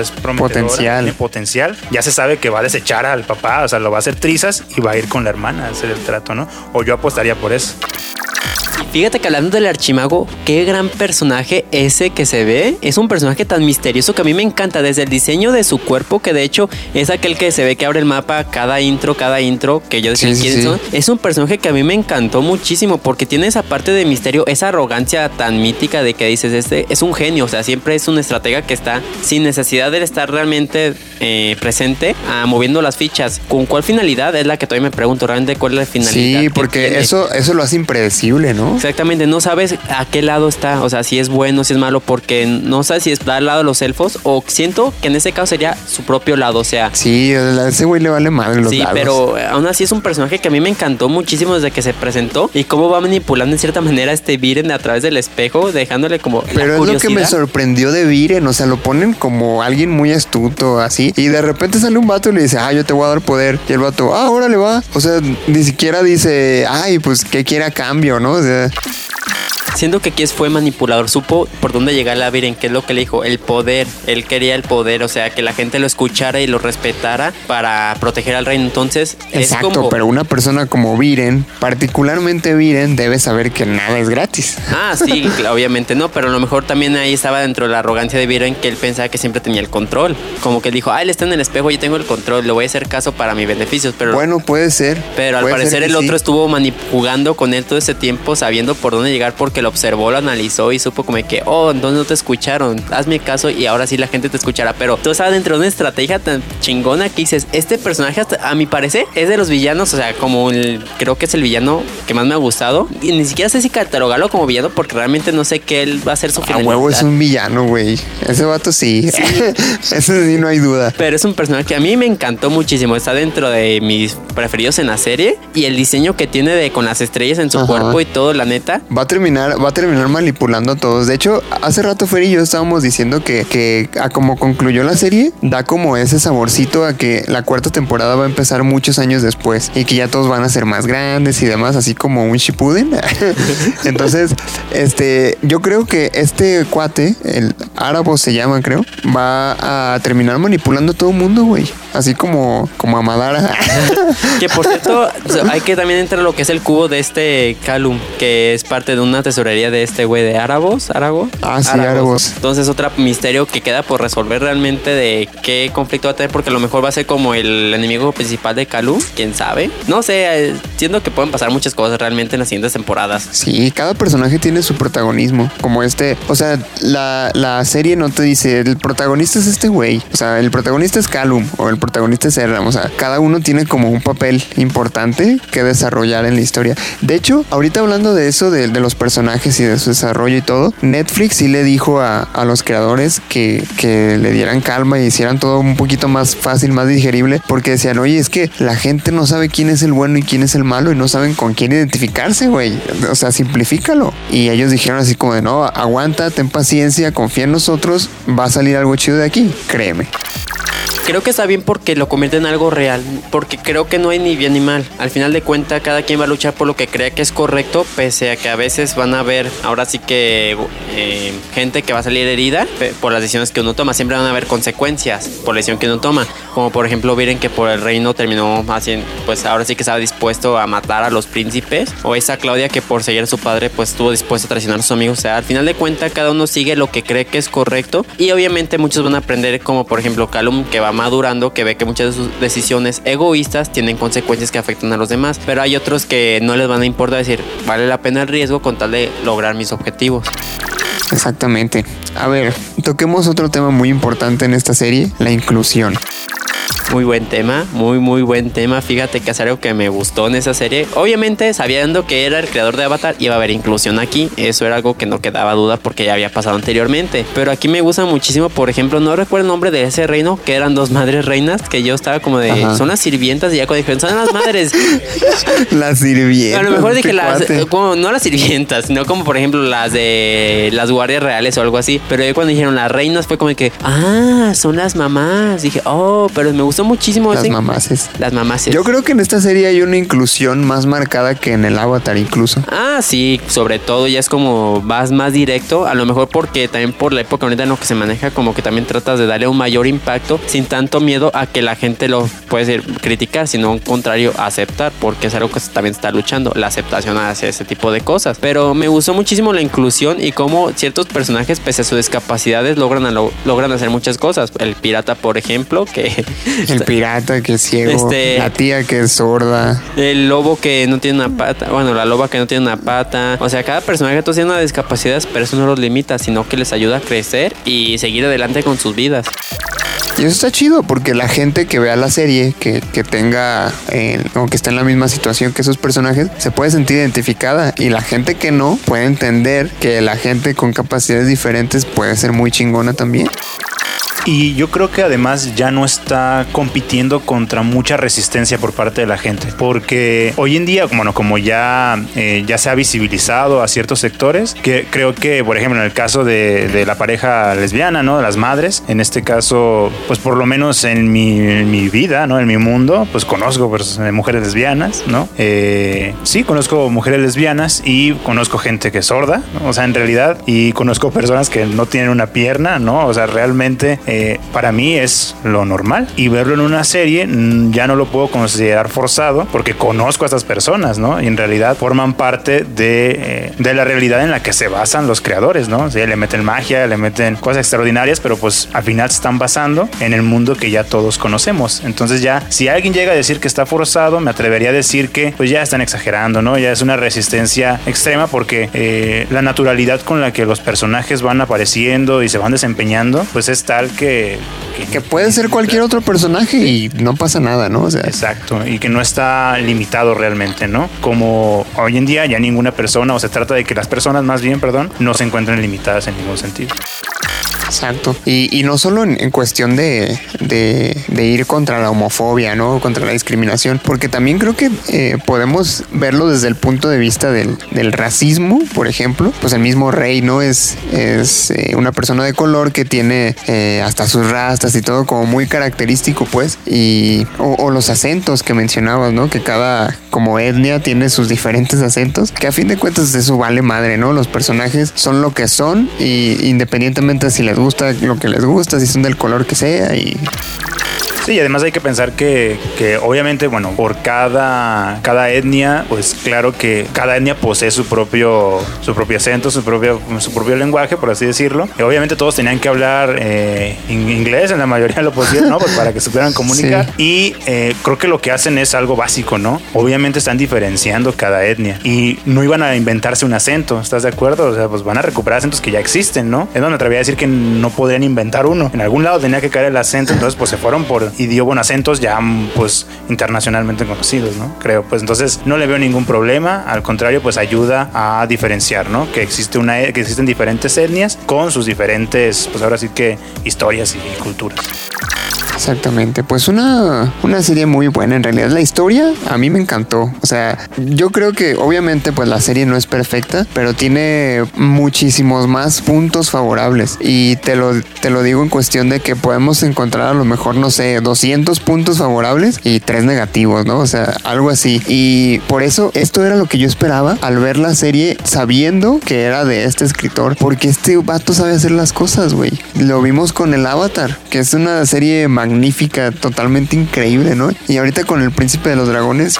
es potencial. tiene potencial. Ya se sabe que va a desechar al papá, o sea, lo va a hacer trizas y va a ir con la hermana a hacer el trato, ¿no? O yo apostaría por eso. Fíjate que hablando del archimago, qué gran personaje ese que se ve. Es un personaje tan misterioso que a mí me encanta. Desde el diseño de su cuerpo, que de hecho es aquel que se ve que abre el mapa cada intro, cada intro, que yo decía quiénes son. Es un personaje que a mí me encantó muchísimo porque tiene esa parte de misterio, esa arrogancia tan mítica de que dices, este es un genio. O sea, siempre es un estratega que está sin necesidad de estar realmente eh, presente, ah, moviendo las fichas. ¿Con cuál finalidad? Es la que todavía me pregunto realmente cuál es la finalidad. Sí, porque eso, eso lo hace impredecible, ¿no? Exactamente, no sabes a qué lado está, o sea, si es bueno, si es malo, porque no sabes si está al lado de los elfos o siento que en ese caso sería su propio lado, o sea. Sí, a ese güey le vale madre los Sí, pero aún así es un personaje que a mí me encantó muchísimo desde que se presentó y cómo va manipulando en cierta manera a este Viren a través del espejo, dejándole como. Pero es lo que me sorprendió de Viren, o sea, lo ponen como alguien muy astuto, así, y de repente sale un vato y le dice, ah, yo te voy a dar poder, y el vato, ah, órale va. O sea, ni siquiera dice, ay, pues, ¿qué quiere a cambio, no? O sea. Thank you. Siento que Kies fue manipulador, supo por dónde llegar a Viren, qué es lo que le dijo, el poder, él quería el poder, o sea, que la gente lo escuchara y lo respetara para proteger al reino. Entonces, Exacto, pero una persona como Viren, particularmente Viren, debe saber que nada es gratis. Ah, sí, obviamente no, pero a lo mejor también ahí estaba dentro de la arrogancia de Viren que él pensaba que siempre tenía el control. Como que dijo, ah, él está en el espejo, y tengo el control, le voy a hacer caso para mis beneficios. Pero, bueno, puede ser. Pero al parecer el otro estuvo jugando con él todo ese tiempo, sabiendo por dónde llegar, porque lo observó, lo analizó y supo como que, oh, entonces no te escucharon, hazme caso y ahora sí la gente te escuchará. Pero tú estás dentro de una estrategia tan chingona que dices, este personaje, a mi parecer, es de los villanos, o sea, como el, creo que es el villano que más me ha gustado. Y ni siquiera sé si catalogarlo como villano porque realmente no sé qué él va a ser su A huevo es un villano, güey. Ese vato sí. Ese sí no hay duda. Pero es un personaje que a mí me encantó muchísimo. Está dentro de mis preferidos en la serie y el diseño que tiene de con las estrellas en su cuerpo y todo, la neta. Va a terminar, va a terminar manipulando a todos. De hecho, hace rato Fer y yo estábamos diciendo que, que a como concluyó la serie, da como ese saborcito a que la cuarta temporada va a empezar muchos años después y que ya todos van a ser más grandes y demás, así como un Shippuden. Entonces, este, yo creo que este cuate, el árabe se llama, creo, va a terminar manipulando a todo el mundo, güey. Así como, como a Madara. que por cierto, hay que también entrar lo que es el cubo de este Calum, que es parte de una tesorería de este güey de Árabos, Árago. Ah, sí, Árabos. Entonces, otro misterio que queda por resolver realmente de qué conflicto va a tener, porque a lo mejor va a ser como el enemigo principal de Calum, quién sabe. No sé, eh, siento que pueden pasar muchas cosas realmente en las siguientes temporadas. Sí, cada personaje tiene su protagonismo, como este, o sea, la, la serie no te dice, el protagonista es este güey, o sea, el protagonista es Calum o el protagonista es Erram, o sea, cada uno tiene como un papel importante que desarrollar en la historia. De hecho, ahorita hablando de eso, de, los personajes y de su desarrollo y todo, Netflix sí le dijo a, a los creadores que, que le dieran calma y hicieran todo un poquito más fácil, más digerible, porque decían, oye, es que la gente no sabe quién es el bueno y quién es el malo y no saben con quién identificarse, güey. O sea, simplifícalo. Y ellos dijeron así como de, no, aguanta, ten paciencia, confía en nosotros, va a salir algo chido de aquí, créeme. Creo que está bien porque lo convierte en algo real, porque creo que no hay ni bien ni mal. Al final de cuentas, cada quien va a luchar por lo que crea que es correcto, pese a que a veces van a haber, ahora sí que eh, gente que va a salir herida por las decisiones que uno toma. Siempre van a haber consecuencias por la decisión que uno toma. Como por ejemplo, miren que por el reino terminó haciendo, pues ahora sí que estaba dispuesto a matar a los príncipes. O esa Claudia que por seguir a su padre, pues estuvo dispuesto a traicionar a sus amigos. O sea, al final de cuentas, cada uno sigue lo que cree que es correcto. Y obviamente muchos van a aprender, como por ejemplo Calum, que va madurando, que ve que muchas de sus decisiones egoístas tienen consecuencias que afectan a los demás, pero hay otros que no les van a importar decir, vale la pena el riesgo con tal de lograr mis objetivos. Exactamente. A ver, toquemos otro tema muy importante en esta serie, la inclusión. Muy buen tema, muy muy buen tema. Fíjate que es algo que me gustó en esa serie. Obviamente, sabiendo que era el creador de Avatar, iba a haber inclusión aquí. Eso era algo que no quedaba duda porque ya había pasado anteriormente. Pero aquí me gusta muchísimo, por ejemplo, no recuerdo el nombre de ese reino, que eran dos madres reinas, que yo estaba como de, son las sirvientas y ya cuando dijeron, son las madres. las sirvientas. A lo mejor dije las, como, no las sirvientas, sino como por ejemplo las de las guardias reales o algo así. Pero cuando dijeron las reinas fue como que, ah, son las mamás. Dije, oh, pero me gusta muchísimo. Las mamases. Las mamases. Yo creo que en esta serie hay una inclusión más marcada que en el Avatar incluso. Ah, sí, sobre todo ya es como vas más directo, a lo mejor porque también por la época ahorita en lo que se maneja como que también tratas de darle un mayor impacto sin tanto miedo a que la gente lo puede decir, criticar, sino al contrario aceptar, porque es algo que también está luchando, la aceptación hacia ese tipo de cosas. Pero me gustó muchísimo la inclusión y cómo ciertos personajes pese a sus discapacidades logran, logran hacer muchas cosas. El pirata, por ejemplo, que el pirata que es ciego. Este, la tía que es sorda. El lobo que no tiene una pata. Bueno, la loba que no tiene una pata. O sea, cada personaje tiene una discapacidad, pero eso no los limita, sino que les ayuda a crecer y seguir adelante con sus vidas. Y eso está chido porque la gente que vea la serie, que, tenga eh, o que está en la misma situación que esos personajes, se puede sentir identificada. Y la gente que no puede entender que la gente con capacidades diferentes puede ser muy chingona también. Y yo creo que además ya no está compitiendo contra mucha resistencia por parte de la gente. Porque hoy en día, bueno, como ya, eh, ya se ha visibilizado a ciertos sectores, que creo que, por ejemplo, en el caso de, la pareja lesbiana, ¿no? De las madres, en este caso, pues por lo menos en mi, vida, ¿no? En mi mundo, pues conozco pues, mujeres lesbianas, ¿no? Eh, sí, conozco mujeres lesbianas y conozco gente que es sorda, o sea, en realidad, y conozco personas que no tienen una pierna, ¿no? O sea, realmente eh, para mí es lo normal. Y verlo en una serie mm, ya no lo puedo considerar forzado porque conozco a estas personas, ¿no? Y en realidad forman parte de, eh, de la realidad en la que se basan los creadores, ¿no? Sí, le meten magia, le meten cosas extraordinarias, pero pues al final se están basando en el mundo que ya todos conocemos. Entonces ya, si alguien llega a decir que está forzado, me atrevería a decir que pues ya están exagerando, ¿no? Ya es una resistencia extrema porque eh, la naturalidad con la que los personajes van apareciendo y se van desempeñando, pues es tal que... Que, puede ser cualquier otro personaje y no pasa nada, ¿no? O sea, exacto, y que no está limitado realmente, ¿no? Como hoy en día ya ninguna persona, o se trata de que las personas más bien, perdón, no se encuentren limitadas en ningún sentido. Exacto. Y, no solo en, cuestión de, ir contra la homofobia, ¿no? Contra la discriminación, porque también creo que eh, podemos verlo desde el punto de vista del, racismo, por ejemplo. Pues el mismo rey, ¿no? Es, es eh, una persona de color que tiene eh, hasta sus rastas y todo como muy característico, pues. Y, o, los acentos que mencionabas, ¿no? Que cada como etnia tiene sus diferentes acentos, que a fin de cuentas eso vale madre, ¿no? Los personajes son lo que son y independientemente si les gusta lo que les gusta, si son del color que sea y Sí, además hay que pensar que, que, obviamente, bueno, por cada, cada etnia, pues claro que cada etnia posee su propio, su propio acento, su propio, su propio lenguaje, por así decirlo. Y obviamente todos tenían que hablar eh, inglés en la mayoría de lo posible, ¿no? Pues para que supieran comunicar. Y eh, creo que lo que hacen es algo básico, ¿no? Obviamente están diferenciando cada etnia y no iban a inventarse un acento, ¿estás de acuerdo? O sea, pues van a recuperar acentos que ya existen, ¿no? Es donde me atrevería a decir que no podrían inventar uno. En algún lado tenía que caer el acento, entonces pues se fueron por y dio buenos acentos ya pues internacionalmente conocidos, ¿no? Creo, pues entonces no le veo ningún problema, al contrario, pues ayuda a diferenciar, ¿no? Que existe una que existen diferentes etnias con sus diferentes, pues ahora sí que historias y culturas. Exactamente, pues una, una serie muy buena en realidad. La historia a mí me encantó. O sea, yo creo que obviamente pues la serie no es perfecta, pero tiene muchísimos más puntos favorables. Y te lo, te lo digo en cuestión de que podemos encontrar a lo mejor, no sé, 200 puntos favorables y 3 negativos, ¿no? O sea, algo así. Y por eso esto era lo que yo esperaba al ver la serie sabiendo que era de este escritor, porque este vato sabe hacer las cosas, güey. Lo vimos con el Avatar, que es una serie magnífica, totalmente increíble, ¿no? Y ahorita con el Príncipe de los Dragones,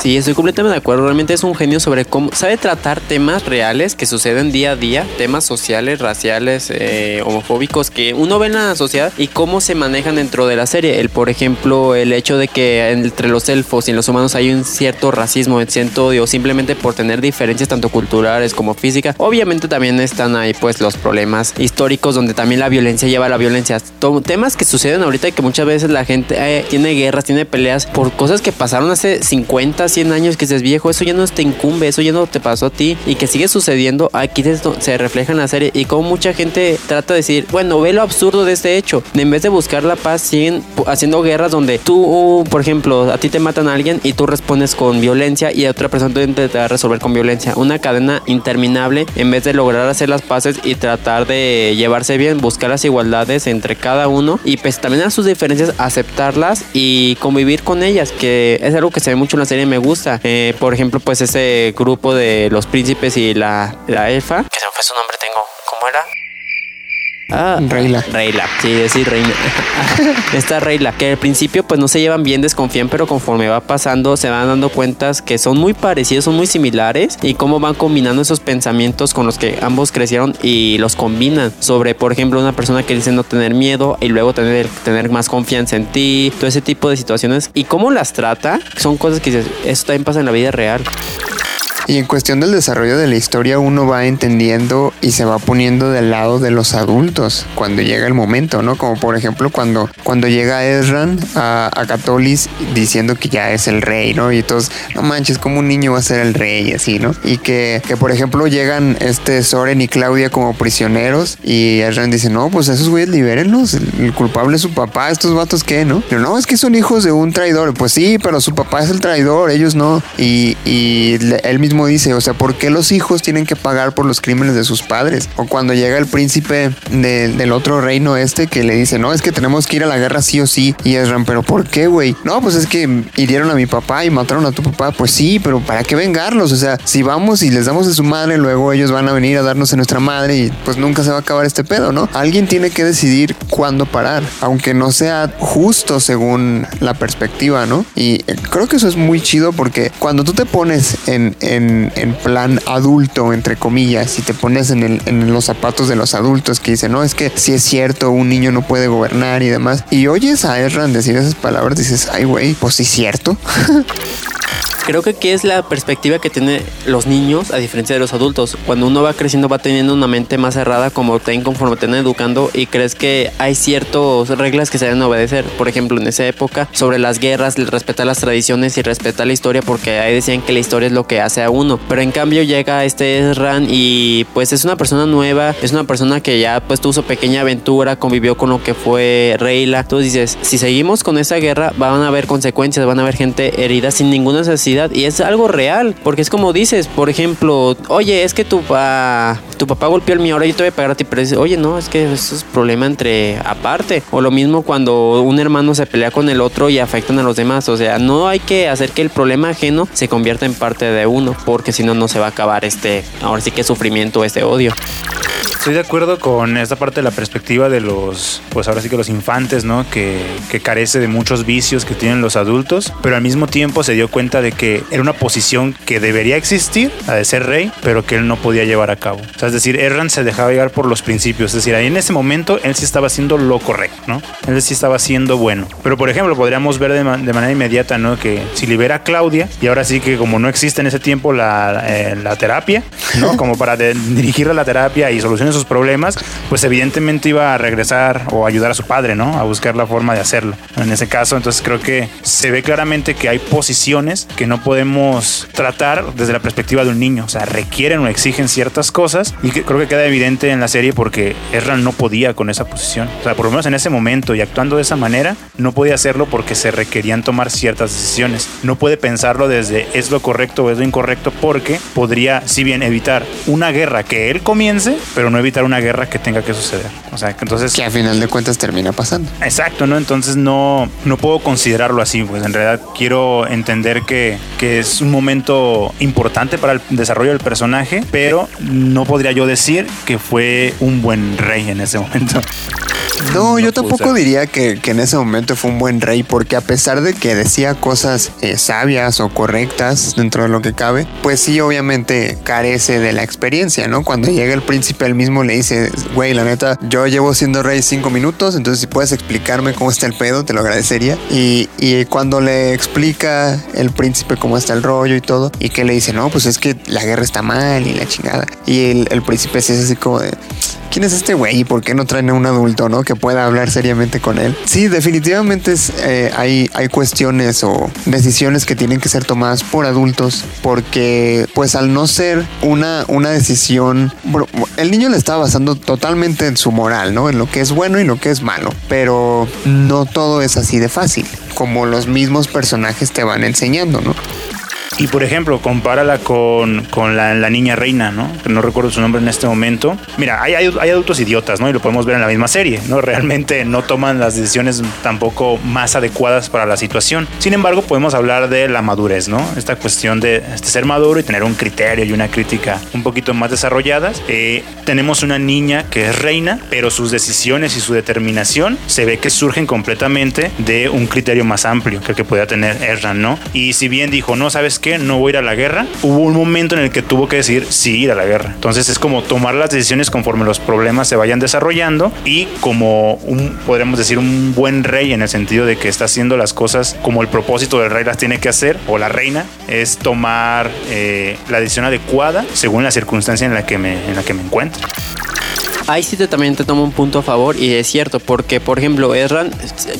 Sí, estoy completamente de acuerdo. Realmente es un genio sobre cómo sabe tratar temas reales que suceden día a día, temas sociales, raciales, eh, homofóbicos que uno ve en la sociedad y cómo se manejan dentro de la serie. El, por ejemplo, el hecho de que entre los elfos y los humanos hay un cierto racismo, un cierto odio, simplemente por tener diferencias tanto culturales como físicas. Obviamente también están ahí pues los problemas históricos donde también la violencia lleva a la violencia. Temas que suceden ahorita y que muchas veces la gente eh, tiene guerras, tiene peleas por cosas que pasaron hace 50, 100 años que seas viejo, eso ya no te incumbe, eso ya no te pasó a ti y que sigue sucediendo, aquí se refleja en la serie y como mucha gente trata de decir, bueno, ve lo absurdo de este hecho, en vez de buscar la paz siguen haciendo guerras donde tú, por ejemplo, a ti te matan a alguien y tú respondes con violencia y a otra persona a resolver con violencia, una cadena interminable en vez de lograr hacer las paces y tratar de llevarse bien, buscar las igualdades entre cada uno y pues también a sus diferencias aceptarlas y convivir con ellas, que es algo que se ve mucho en la serie, me gusta. Eh, por ejemplo, pues ese grupo de los príncipes y la, la elfa, que se me fue su nombre, tengo, ¿cómo era? Ah, Reyla. Reyla, sí, sí, Reina. Esta Reyla, que al principio pues no se llevan bien, desconfían, pero conforme va pasando se van dando cuentas que son muy parecidos, son muy similares y cómo van combinando esos pensamientos con los que ambos crecieron y los combinan. Sobre, por ejemplo, una persona que dice no tener miedo y luego tener, tener más confianza en ti, todo ese tipo de situaciones y cómo las trata, son cosas que eso también pasa en la vida real. Y en cuestión del desarrollo de la historia, uno va entendiendo y se va poniendo del lado de los adultos cuando llega el momento, ¿no? Como por ejemplo cuando, cuando llega Ezran a, a Catolis diciendo que ya es el rey, ¿no? Y todos, no manches, como un niño va a ser el rey así, ¿no? Y que, que por ejemplo llegan este Soren y Claudia como prisioneros y Ezran dice, no, pues esos güeyes libérenlos, el, culpable es su papá, estos vatos qué, ¿no? Pero no, es que son hijos de un traidor. Pues sí, pero su papá es el traidor, ellos no. Y, y él mismo dice, o sea, ¿por qué los hijos tienen que pagar por los crímenes de sus padres? O cuando llega el príncipe del otro reino este que le dice, no, es que tenemos que ir a la guerra sí o sí. Y Ezra, pero ¿por qué, güey? No, pues es que hirieron a mi papá y mataron a tu papá. Pues sí, pero ¿para qué vengarlos? O sea, si vamos y les damos de su madre, luego ellos van a venir a darnos de nuestra madre y pues nunca se va a acabar este pedo, ¿no? Alguien tiene que decidir cuándo parar, aunque no sea justo según la perspectiva, ¿no? Y eh, creo que eso es muy chido porque cuando tú te pones en, en, en plan adulto, entre comillas, y te pones en, el, en los zapatos de los adultos que dicen, no, es que si es cierto, un niño no puede gobernar y demás, y oyes a Erran decir esas palabras, dices, ay, güey, pues sí es cierto. Creo que aquí es la perspectiva que tienen los niños a diferencia de los adultos. Cuando uno va creciendo va teniendo una mente más cerrada como ten conforme te educando y crees que hay ciertas reglas que se deben obedecer. Por ejemplo, en esa época sobre las guerras, respetar las tradiciones y respetar la historia porque ahí decían que la historia es lo que hace a uno. Pero en cambio llega este Ran y pues es una persona nueva, es una persona que ya pues tuvo su pequeña aventura, convivió con lo que fue Reyla. Tú dices, si seguimos con esa guerra van a haber consecuencias, van a haber gente herida sin ninguna necesidad y es algo real, porque es como dices, por ejemplo, oye, es que tu, tu papá golpeó el mío, ahora yo te voy a pagar a ti, pero dices, oye, no, es que eso es problema entre aparte. O lo mismo cuando un hermano se pelea con el otro y afectan a los demás, o sea, no hay que hacer que el problema ajeno se convierta en parte de uno, porque si no, no se va a acabar este, ahora sí que sufrimiento, este odio. Estoy de acuerdo con esta parte de la perspectiva de los, pues ahora sí que los infantes, ¿no? Que, que carece de muchos vicios que tienen los adultos, pero al mismo tiempo se dio cuenta de que era una posición que debería existir, la de ser rey, pero que él no podía llevar a cabo. O sea, es decir, Erran se dejaba llevar por los principios, es decir, ahí en ese momento él sí estaba haciendo lo correcto, ¿no? Él sí estaba haciendo bueno. Pero por ejemplo, podríamos ver de, manera inmediata, ¿no? Que si libera a Claudia, y ahora sí que como no existe en ese tiempo la, eh, la terapia, ¿no? Como para dirigirle a la terapia y sus problemas, pues evidentemente iba a regresar o ayudar a su padre, ¿no? A buscar la forma de hacerlo. En ese caso, entonces creo que se ve claramente que hay posiciones que no podemos tratar desde la perspectiva de un niño, o sea, requieren o exigen ciertas cosas y que creo que queda evidente en la serie porque Erran no podía con esa posición. O sea, por lo menos en ese momento y actuando de esa manera, no podía hacerlo porque se requerían tomar ciertas decisiones. No puede pensarlo desde es lo correcto o es lo incorrecto porque podría, si bien evitar una guerra que él comience, pero no evitar una guerra que tenga que suceder. O sea, que entonces... Que a final de cuentas termina pasando. Exacto, ¿no? Entonces no, no puedo considerarlo así, pues en realidad quiero entender que, que es un momento importante para el desarrollo del personaje, pero no podría yo decir que fue un buen rey en ese momento. No, yo tampoco diría que, que, en ese momento fue un buen rey, porque a pesar de que decía cosas eh, sabias o correctas dentro de lo que cabe, pues sí, obviamente carece de la experiencia, ¿no? Cuando llega el príncipe, él mismo le dice, güey, la neta, yo llevo siendo rey cinco minutos, entonces si puedes explicarme cómo está el pedo, te lo agradecería. Y, y cuando le explica el príncipe cómo está el rollo y todo, y que le dice, no, pues es que la guerra está mal y la chingada. Y el, el príncipe sí es así como de ¿quién es este güey y por qué no traen a un adulto, no? Que pueda hablar seriamente con él. Sí, definitivamente eh, hay, hay cuestiones o decisiones que tienen que ser tomadas por adultos porque, pues, al no ser una, una decisión, el niño le está basando totalmente en su moral, ¿no? En lo que es bueno y lo que es malo, pero no todo es así de fácil, como los mismos personajes te van enseñando, ¿no? Y por ejemplo, compárala con, con la, la, niña reina, ¿no? Que no recuerdo su nombre en este momento. Mira, hay, hay, hay, adultos idiotas, ¿no? Y lo podemos ver en la misma serie, ¿no? Realmente no toman las decisiones tampoco más adecuadas para la situación. Sin embargo, podemos hablar de la madurez, ¿no? Esta cuestión de este, ser maduro y tener un criterio y una crítica un poquito más desarrolladas. Eh, tenemos una niña que es reina, pero sus decisiones y su determinación se ve que surgen completamente de un criterio más amplio que el que podía tener Erran, ¿no? Y si bien dijo, no, ¿sabes qué? No voy a ir a la guerra, hubo un momento en el que tuvo que decir sí ir a la guerra. Entonces es como tomar las decisiones conforme los problemas se vayan desarrollando y como un, podríamos decir, un buen rey en el sentido de que está haciendo las cosas como el propósito del rey las tiene que hacer o la reina es tomar eh, la decisión adecuada según la circunstancia en la que me, en la que me encuentro. Ahí sí también te tomo un punto a favor y es cierto, porque por ejemplo, Ezran,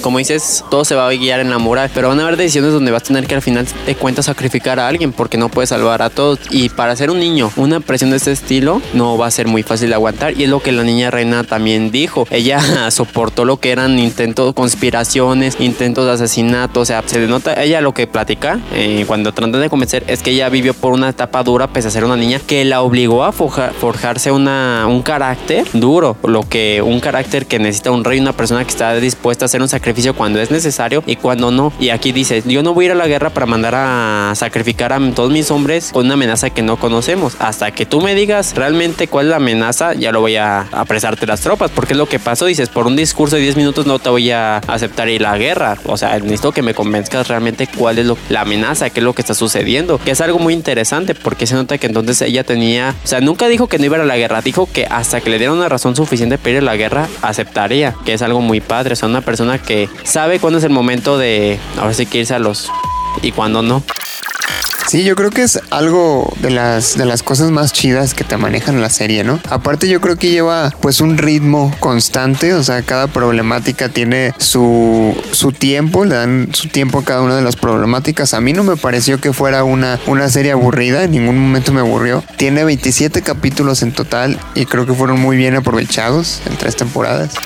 como dices, todo se va a guiar en la moral, pero van a haber decisiones donde vas a tener que al final de cuentas sacrificar a alguien porque no puedes salvar a todos. Y para ser un niño, una presión de este estilo no va a ser muy fácil de aguantar y es lo que la niña reina también dijo. Ella soportó lo que eran intentos, conspiraciones, intentos de asesinato, o sea, se denota ella lo que platica eh, cuando tratan de convencer es que ella vivió por una etapa dura pese a ser una niña que la obligó a forjarse una, un carácter duro, lo que un carácter que necesita un rey, una persona que está dispuesta a hacer un sacrificio cuando es necesario y cuando no. Y aquí dice, yo no voy a ir a la guerra para mandar a sacrificar a todos mis hombres con una amenaza que no conocemos. Hasta que tú me digas realmente cuál es la amenaza, ya lo voy a apresarte las tropas, porque es lo que pasó, dices, por un discurso de 10 minutos no te voy a aceptar ir a la guerra. O sea, necesito que me convenzcas realmente cuál es la amenaza, qué es lo que está sucediendo, que es algo muy interesante porque se nota que entonces ella tenía, o sea, nunca dijo que no iba a la guerra, dijo que hasta que le dieron una razón suficiente para ir a la guerra, aceptaría, que es algo muy padre, o sea, una persona que sabe cuándo es el momento de, ahora sí que irse a los y cuándo no. Sí, yo creo que es algo de las, de las cosas más chidas que te manejan la serie, ¿no? Aparte yo creo que lleva pues un ritmo constante, o sea, cada problemática tiene su, su tiempo, le dan su tiempo a cada una de las problemáticas. A mí no me pareció que fuera una, una serie aburrida, en ningún momento me aburrió. Tiene 27 capítulos en total y creo que fueron muy bien aprovechados en tres temporadas.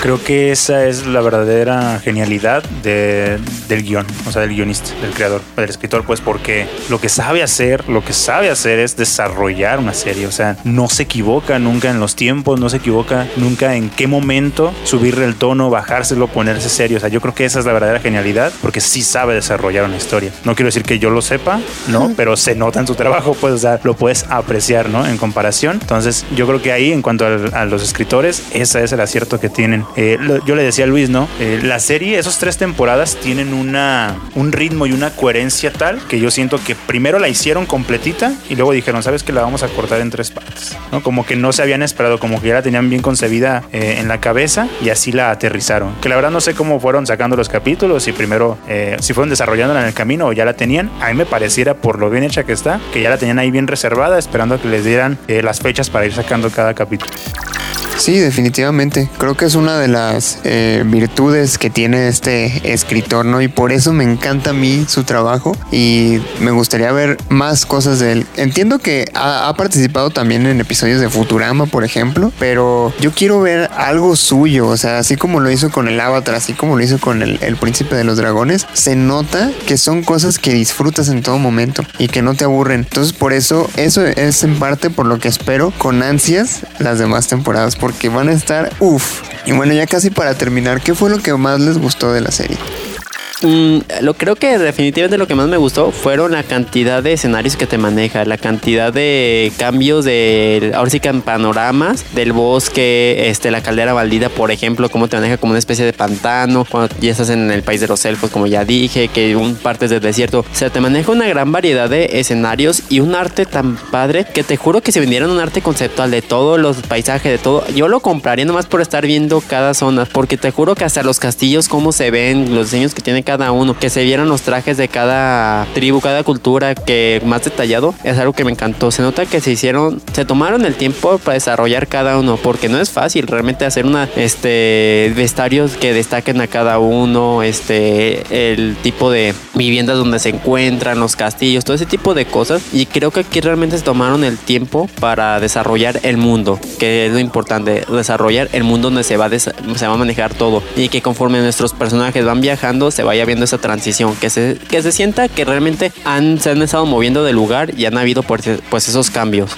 Creo que esa es la verdadera genialidad de, del guion, o sea, del guionista, del creador, del escritor, pues porque lo que sabe hacer, lo que sabe hacer es desarrollar una serie, o sea, no se equivoca nunca en los tiempos, no se equivoca nunca en qué momento subirle el tono, bajárselo, ponerse serio, o sea, yo creo que esa es la verdadera genialidad, porque sí sabe desarrollar una historia. No quiero decir que yo lo sepa, ¿no? Pero se nota en su trabajo, pues, o sea, lo puedes apreciar, ¿no? En comparación. Entonces, yo creo que ahí, en cuanto a, a los escritores, ese es el acierto que tienen eh, yo le decía a Luis, ¿no? Eh, la serie, esas tres temporadas tienen una, un ritmo y una coherencia tal que yo siento que primero la hicieron completita y luego dijeron, ¿sabes que la vamos a cortar en tres partes? ¿no? Como que no se habían esperado, como que ya la tenían bien concebida eh, en la cabeza y así la aterrizaron. Que la verdad no sé cómo fueron sacando los capítulos, si primero, si fueron desarrollándola en el camino o ya la tenían. A mí me pareciera, por lo bien hecha que está, que ya la tenían ahí bien reservada, esperando a que les dieran las fechas para ir sacando cada capítulo. Sí, definitivamente. Creo que es una de las eh, virtudes que tiene este escritor, ¿no? Y por eso me encanta a mí su trabajo y me gustaría ver más cosas de él. Entiendo que ha, participado también en episodios de Futurama, por ejemplo, pero yo quiero ver algo suyo, o sea, así como lo hizo con el Avatar, así como lo hizo con el, el Príncipe de los Dragones, se nota que son cosas que disfrutas en todo momento y que no te aburren. Entonces, por eso, eso es en parte por lo que espero con ansias las demás temporadas porque van a estar uff. Y bueno, ya casi para terminar, ¿qué fue lo que más les gustó de la serie? Mm, lo creo que definitivamente lo que más me gustó fueron la cantidad de escenarios que te maneja, la cantidad de cambios de ahora sí que en panoramas del bosque, este la caldera baldida, por ejemplo, cómo te maneja como una especie de pantano, cuando ya estás en el país de los elfos, como ya dije, que un partes del desierto, o sea, te maneja una gran variedad de escenarios y un arte tan padre que te juro que si vendieran un arte conceptual de todos los paisajes, de todo, yo lo compraría nomás por estar viendo cada zona, porque te juro que hasta los castillos, cómo se ven, los diseños que tiene cada uno, que se vieran los trajes de cada tribu, cada cultura, que más detallado, es algo que me encantó. Se nota que se hicieron, se tomaron el tiempo para desarrollar cada uno, porque no es fácil realmente hacer una, este, vestarios que destaquen a cada uno, este, el tipo de viviendas donde se encuentran, los castillos, todo ese tipo de cosas. Y creo que aquí realmente se tomaron el tiempo para desarrollar el mundo, que es lo importante, desarrollar el mundo donde se va, se va a manejar todo y que conforme nuestros personajes van viajando se vaya viendo esa transición, que se, que se sienta que realmente han, se han estado moviendo de lugar y han habido pues, pues esos cambios.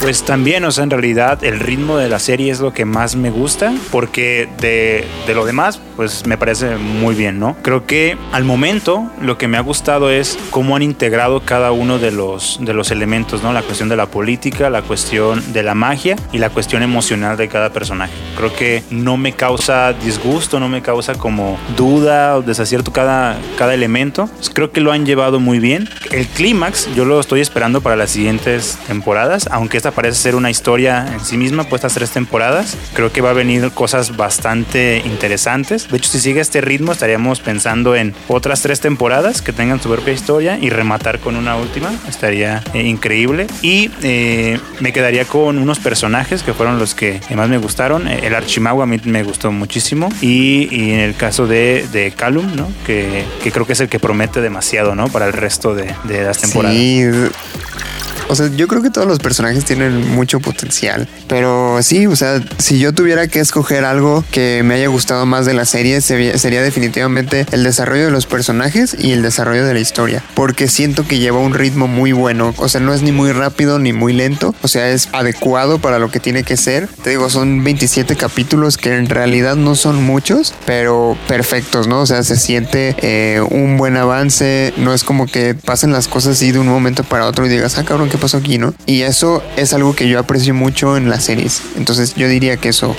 Pues también, o sea, en realidad el ritmo de la serie es lo que más me gusta, porque de, de, lo demás, pues me parece muy bien, ¿no? Creo que al momento lo que me ha gustado es cómo han integrado cada uno de los, de los elementos, ¿no? La cuestión de la política, la cuestión de la magia y la cuestión emocional de cada personaje. Creo que no me causa disgusto, no me causa como duda o desacierto cada, cada elemento. Creo que lo han llevado muy bien. El clímax yo lo estoy esperando para las siguientes temporadas, aunque esta esta parece ser una historia en sí misma, pues estas tres temporadas. Creo que va a venir cosas bastante interesantes. De hecho, si sigue este ritmo, estaríamos pensando en otras tres temporadas que tengan su propia historia y rematar con una última. Estaría eh, increíble. Y eh, me quedaría con unos personajes que fueron los que más me gustaron. El Archimago a mí me gustó muchísimo. Y, y en el caso de, de Calum, ¿no? Que, que, creo que es el que promete demasiado, ¿no? Para el resto de, de las temporadas. Sí, o sea, yo creo que todos los personajes tienen mucho potencial. Pero sí, o sea, si yo tuviera que escoger algo que me haya gustado más de la serie, sería definitivamente el desarrollo de los personajes y el desarrollo de la historia. Porque siento que lleva un ritmo muy bueno. O sea, no es ni muy rápido ni muy lento. O sea, es adecuado para lo que tiene que ser. Te digo, son 27 capítulos que en realidad no son muchos, pero perfectos, ¿no? O sea, se siente eh, un buen avance. No es como que pasen las cosas así de un momento para otro y digas, ah, cabrón, ¿qué pasó aquí, no? Y eso es algo que yo aprecio mucho en las series. Entonces yo diría que eso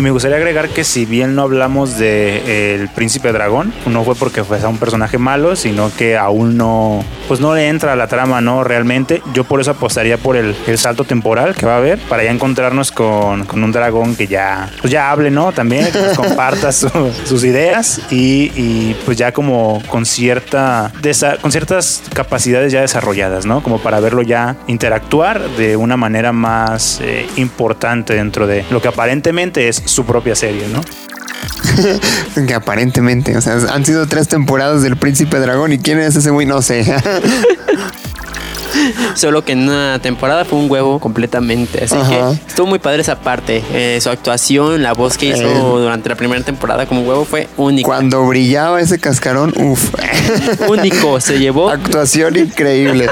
y me gustaría agregar que si bien no hablamos de El Príncipe Dragón, no fue porque fuese un personaje malo, sino que aún no, pues no le entra a la trama, ¿no? Realmente. Yo por eso apostaría por el, el salto temporal que va a haber, para ya encontrarnos con, con, un dragón que ya, pues ya hable, ¿no? También, que comparta su, sus ideas y, y, pues ya como con cierta, con ciertas capacidades ya desarrolladas, ¿no? Como para verlo ya interactuar de una manera más eh, importante dentro de lo que aparentemente es su propia serie, ¿no? que aparentemente, o sea, han sido tres temporadas del Príncipe Dragón y quién es ese güey, no sé. Solo que en una temporada fue un huevo completamente. Así que estuvo muy padre esa parte. Eh, su actuación, la voz que hizo eh. durante la primera temporada como huevo fue única. Cuando brillaba ese cascarón, uff. Único, se llevó. Actuación increíble.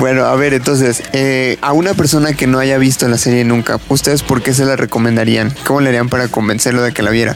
Bueno, a ver, entonces, eh, a una persona que no haya visto la serie nunca, ¿ustedes por qué se la recomendarían? ¿Cómo le harían para convencerlo de que la viera?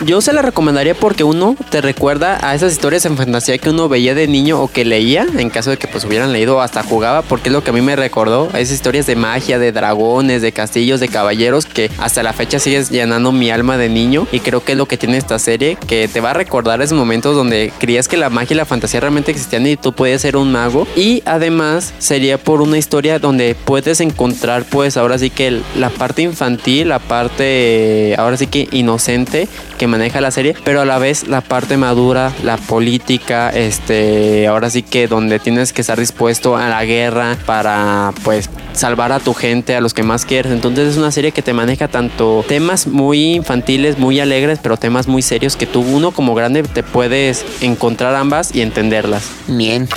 Yo se la recomendaría porque uno te recuerda a esas historias en fantasía que uno veía de niño o que leía, en caso de que pues hubieran leído o hasta jugaba, porque es lo que a mí me recordó, esas historias de magia, de dragones, de castillos, de caballeros, que hasta la fecha sigues llenando mi alma de niño y creo que es lo que tiene esta serie, que te va a recordar esos momentos donde creías que la magia y la fantasía realmente existían y tú podías ser un mago. Y además sería por una historia donde puedes encontrar pues ahora sí que la parte infantil, la parte ahora sí que inocente, que maneja la serie, pero a la vez la parte madura, la política, este, ahora sí que donde tienes que estar dispuesto a la guerra para pues salvar a tu gente, a los que más quieres. Entonces es una serie que te maneja tanto temas muy infantiles, muy alegres, pero temas muy serios que tú uno como grande te puedes encontrar ambas y entenderlas. Bien.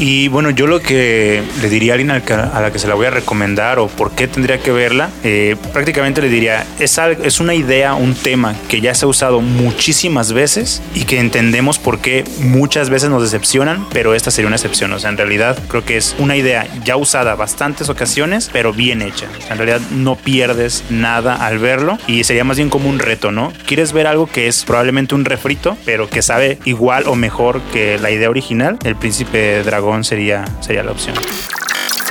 Y bueno, yo lo que le diría a alguien a la que se la voy a recomendar o por qué tendría que verla, eh, prácticamente le diría, es, es una idea, un tema que ya se ha usado muchísimas veces y que entendemos por qué muchas veces nos decepcionan, pero esta sería una excepción. O sea, en realidad creo que es una idea ya usada bastantes ocasiones, pero bien hecha. en realidad no pierdes nada al verlo y sería más bien como un reto, ¿no? Quieres ver algo que es probablemente un refrito, pero que sabe igual o mejor que la idea original, el príncipe dragón sería, sería la opción.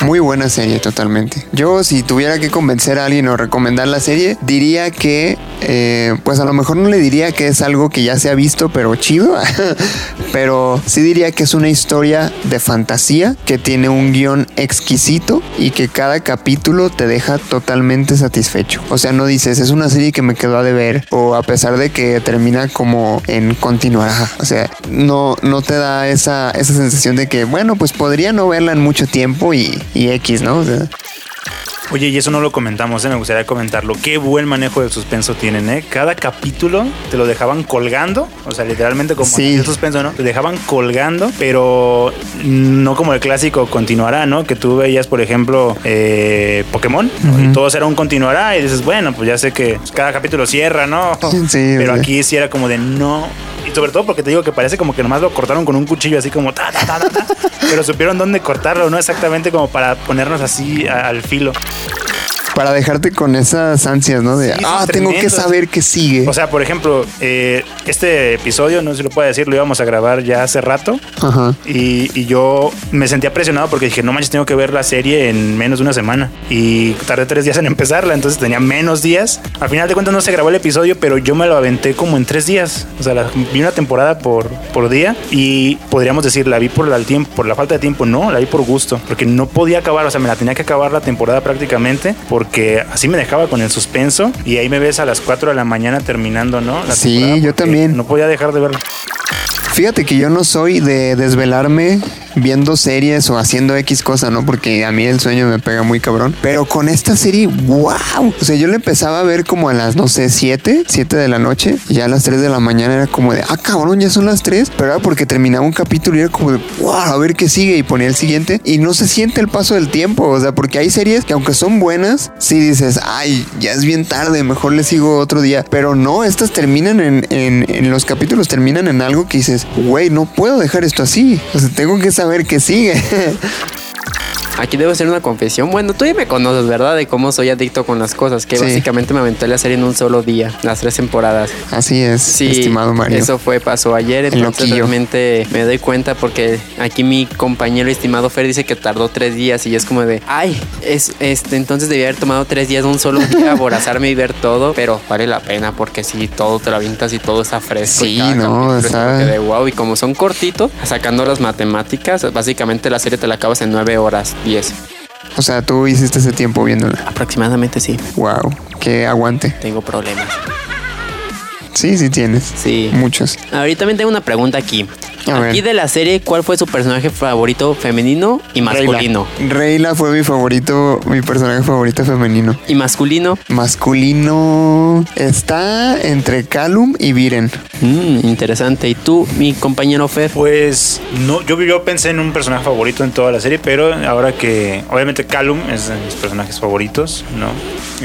Muy buena serie, totalmente. Yo, si tuviera que convencer a alguien o recomendar la serie, diría que, eh, pues a lo mejor no le diría que es algo que ya se ha visto, pero chido. pero sí diría que es una historia de fantasía que tiene un guion exquisito y que cada capítulo te deja totalmente satisfecho. O sea, no dices, es una serie que me quedó a deber, o a pesar de que termina como en continuará. O sea, no, no te da esa, esa sensación de que, bueno, pues podría no verla en mucho tiempo y, y X, ¿no? O sea, Oye, y eso no lo comentamos, ¿eh? me gustaría comentarlo. Qué buen manejo de suspenso tienen, ¿eh? Cada capítulo te lo dejaban colgando, o sea, literalmente como sí. el suspenso, ¿no? Te dejaban colgando, pero no como el clásico continuará, ¿no? Que tú veías, por ejemplo, eh, Pokémon, uh -huh. y todo era un continuará, y dices, bueno, pues ya sé que cada capítulo cierra, ¿no? Sí, pero sí. aquí sí era como de no. Y sobre todo porque te digo que parece como que nomás lo cortaron con un cuchillo así como ta, ta, ta, ta, ta pero supieron dónde cortarlo, ¿no? Exactamente como para ponernos así al filo. Para dejarte con esas ansias, ¿no? De, Sí, ah, tengo que saber qué sigue. O sea, por ejemplo, eh, este episodio, no si lo puedo decir, lo íbamos a grabar ya hace rato. Ajá. Y, y yo me sentía presionado porque dije, no manches, tengo que ver la serie en menos de una semana. Y tardé tres días en empezarla, entonces tenía menos días. Al final de cuentas no se grabó el episodio, pero yo me lo aventé como en tres días. O sea, la- vi una temporada por, por día y podríamos decir, la vi por la, tiempo, por la falta de tiempo. No, la vi por gusto, porque no podía acabar, o sea, me la tenía que acabar la temporada prácticamente, porque así me dejaba con el suspenso. Y ahí me ves a las 4 de la mañana terminando, ¿no? La Sí, yo también. No podía dejar de verla. Fíjate que yo no soy de desvelarme viendo series o haciendo X cosa, ¿no? Porque a mí el sueño me pega muy cabrón. Pero con esta serie, wow. O sea, yo la empezaba a ver como a las, no sé, 7, 7 de la noche. Ya a las 3 de la mañana era como de, ah, cabrón, ya son las 3. Pero era porque terminaba un capítulo y era como de, wow, a ver qué sigue. Y ponía el siguiente. Y no se siente el paso del tiempo. O sea, porque hay series que aunque son buenas, sí dices, ay, ya es bien tarde, mejor le sigo otro día. Pero no, estas terminan en, en, en los capítulos, terminan en algo que dices, güey, no puedo dejar esto así. O sea, tengo que saber qué sigue. Aquí debo hacer una confesión. Bueno, tú ya me conoces, ¿verdad? De cómo soy adicto con las cosas. Que Sí. básicamente me aventé la serie en un solo día, las tres temporadas. así es, Sí, estimado Mario. eso fue, pasó ayer, entonces realmente me doy cuenta porque aquí mi compañero estimado Fer dice que tardó tres días y es como de, ay, es, este, entonces debía haber tomado tres días, un solo día, aborazarme y ver todo, pero vale la pena porque si todo te lo avientas y todo está fresco. y Sí, cada no, capítulo es está- de wow, y como son cortitos, sacando las matemáticas, básicamente la serie te la acabas en nueve horas, O sea, tú hiciste ese tiempo viéndola. Aproximadamente sí, Wow, que aguante. tengo problemas. Sí, sí tienes. Sí. Muchos. Ahorita también tengo una pregunta aquí. Aquí de la serie, ¿cuál fue su personaje favorito femenino y masculino? Reyla. Reyla fue mi favorito, mi personaje favorito femenino. Y masculino, Masculino está entre Calum y Viren. Mm, interesante. ¿Y tú, mi compañero Fer? Pues no, yo, yo pensé en un personaje favorito en toda la serie, pero ahora que obviamente Callum es de mis personajes favoritos, ¿no?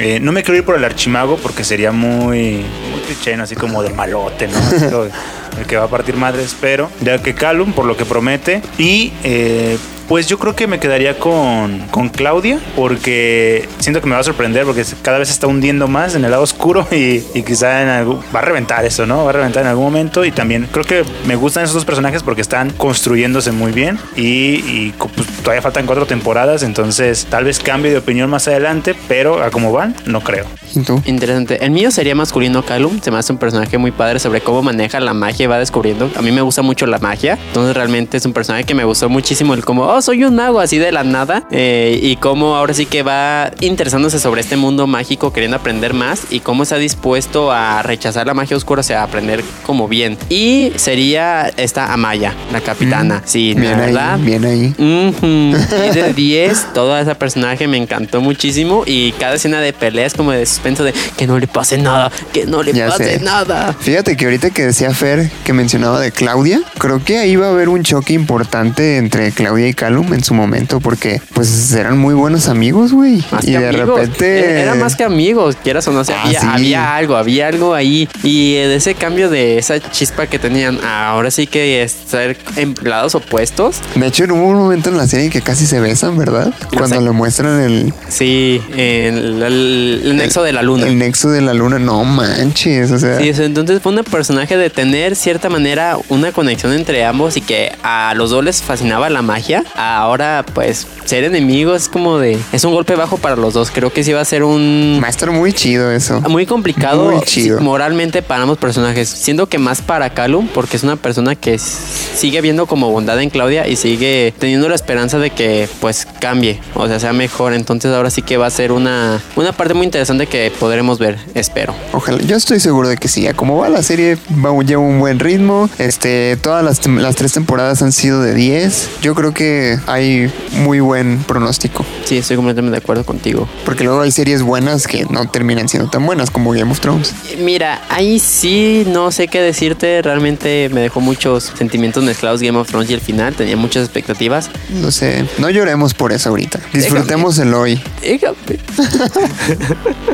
Eh, no me quiero ir por el archimago porque sería muy, muy cliché, así como de malote, ¿no? El que va a partir madres, pero ya que Callum, por lo que promete, y eh, pues yo creo que me quedaría con, con Claudia porque siento que me va a sorprender porque cada vez se está hundiendo más en el lado oscuro y, y quizá en algún, va a reventar eso, ¿no? Va a reventar en algún momento y también creo que me gustan esos dos personajes porque están construyéndose muy bien y, pues, todavía faltan cuatro temporadas, entonces tal vez cambie de opinión más adelante, pero a cómo van, no creo. ¿Y tú? Interesante. El mío sería masculino Calum. Se me hace un personaje muy padre sobre cómo maneja la magia y va descubriendo. A mí me gusta mucho la magia. Entonces realmente es un personaje que me gustó muchísimo. El como, oh, soy un mago así de la nada. eh, y cómo ahora sí que va interesándose sobre este mundo mágico, queriendo aprender más. Y cómo está dispuesto a rechazar la magia oscura, o sea, a aprender como bien. Y sería esta Amaya, la capitana. Sí, Mm, Bien la verdad. ahí, bien ahí. Ujú. Y de 10, todo ese personaje me encantó muchísimo. Y cada escena de pelea es como de suspenso de que no le pase nada, que no le Ya pase sé. nada. Fíjate que ahorita que decía Fer que mencionaba de Claudia, creo que ahí va a haber un choque importante entre Claudia y Calum en su momento, porque pues eran muy buenos amigos, güey. Y de amigos. repente. Era, era más que amigos, quieras o no, o sea, Ah, había, sí. había algo, había algo ahí. Y de ese cambio de esa chispa que tenían, ahora sí que ser empleados opuestos. De hecho, hubo un momento en la serie que casi se besan, ¿verdad? Cuando le muestran el, Sí, el, el- el nexo de la luna. el nexo de la luna. No manches, o sea. Sí, o sea, entonces fue un personaje de tener cierta manera una conexión entre ambos y que a los dos les fascinaba la magia. Ahora, pues, ser enemigos es como de. Es un golpe bajo para los dos. Creo que sí va a ser un. Va a estar muy chido eso. Muy complicado Muy chido. moralmente para ambos personajes. Siendo que más para Calum, porque es una persona que sigue viendo como bondad en Claudia y sigue teniendo la esperanza de que pues cambie, o sea, sea mejor. Entonces ahora sí que va a ser una, una parte muy interesante que podremos ver, espero. Ojalá, yo estoy seguro de que sí. A como va la serie, va, lleva un buen ritmo. Este, todas las, las tres temporadas han sido de 10. Yo creo que hay muy buen pronóstico. Sí, estoy completamente de acuerdo contigo. Porque luego hay series buenas que no terminan siendo tan buenas como Game of Thrones. Mira, ahí sí no sé qué decirte. Realmente me dejó muchos sentimientos mezclados Game of Thrones y el final. Tenía muchas expectativas. No sé, no lloremos por eso ahorita. Disfrutemos el hoy. Déjame.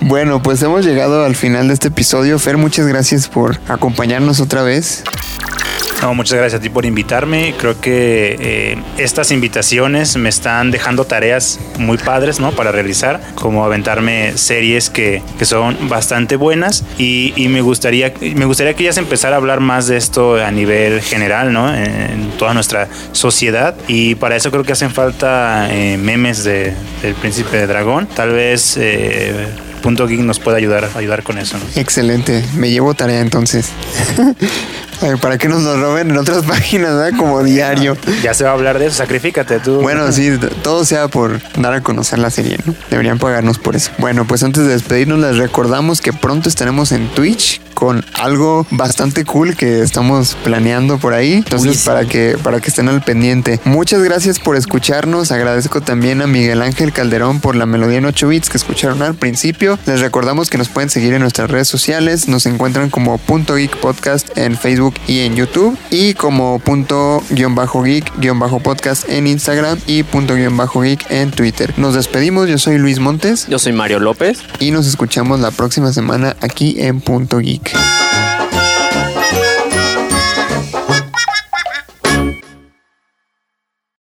Bueno, pues hemos llegado al final de este episodio. Fer, muchas gracias por acompañarnos otra vez. No, muchas gracias a ti por invitarme. Creo que eh, estas invitaciones me están dejando tareas muy padres, ¿no? Para realizar, como aventarme series que, que son bastante buenas y, y, me gustaría me gustaría que ya se empezara a hablar más de esto a nivel general, ¿no? En toda nuestra sociedad y para eso creo que hacen falta eh, memes de, del príncipe de dragón. Tal vez eh, Punto Geek nos puede ayudar, ayudar con eso. ¿no? Excelente, me llevo tarea entonces. para que nos lo roben en otras páginas, ¿verdad? Como diario. Ya se va a hablar de eso, sacrifícate tú. Bueno, sí, todo sea por dar a conocer la serie, ¿no? Deberían pagarnos por eso. Bueno, pues antes de despedirnos les recordamos que pronto estaremos en Twitch con algo bastante cool que estamos planeando por ahí. Entonces, para que para que estén al pendiente. Muchas gracias por escucharnos. Agradezco también a Miguel Ángel Calderón por la melodía en 8 bits que escucharon al principio. Les recordamos que nos pueden seguir en nuestras redes sociales. Nos encuentran como punto geek podcast en Facebook y en YouTube y como punto guion bajo geek guion bajo podcast en Instagram y punto guion bajo geek en Twitter. Nos despedimos. Yo soy Luis Montes. Yo soy Mario López. Y nos escuchamos la próxima semana aquí en Punto Geek.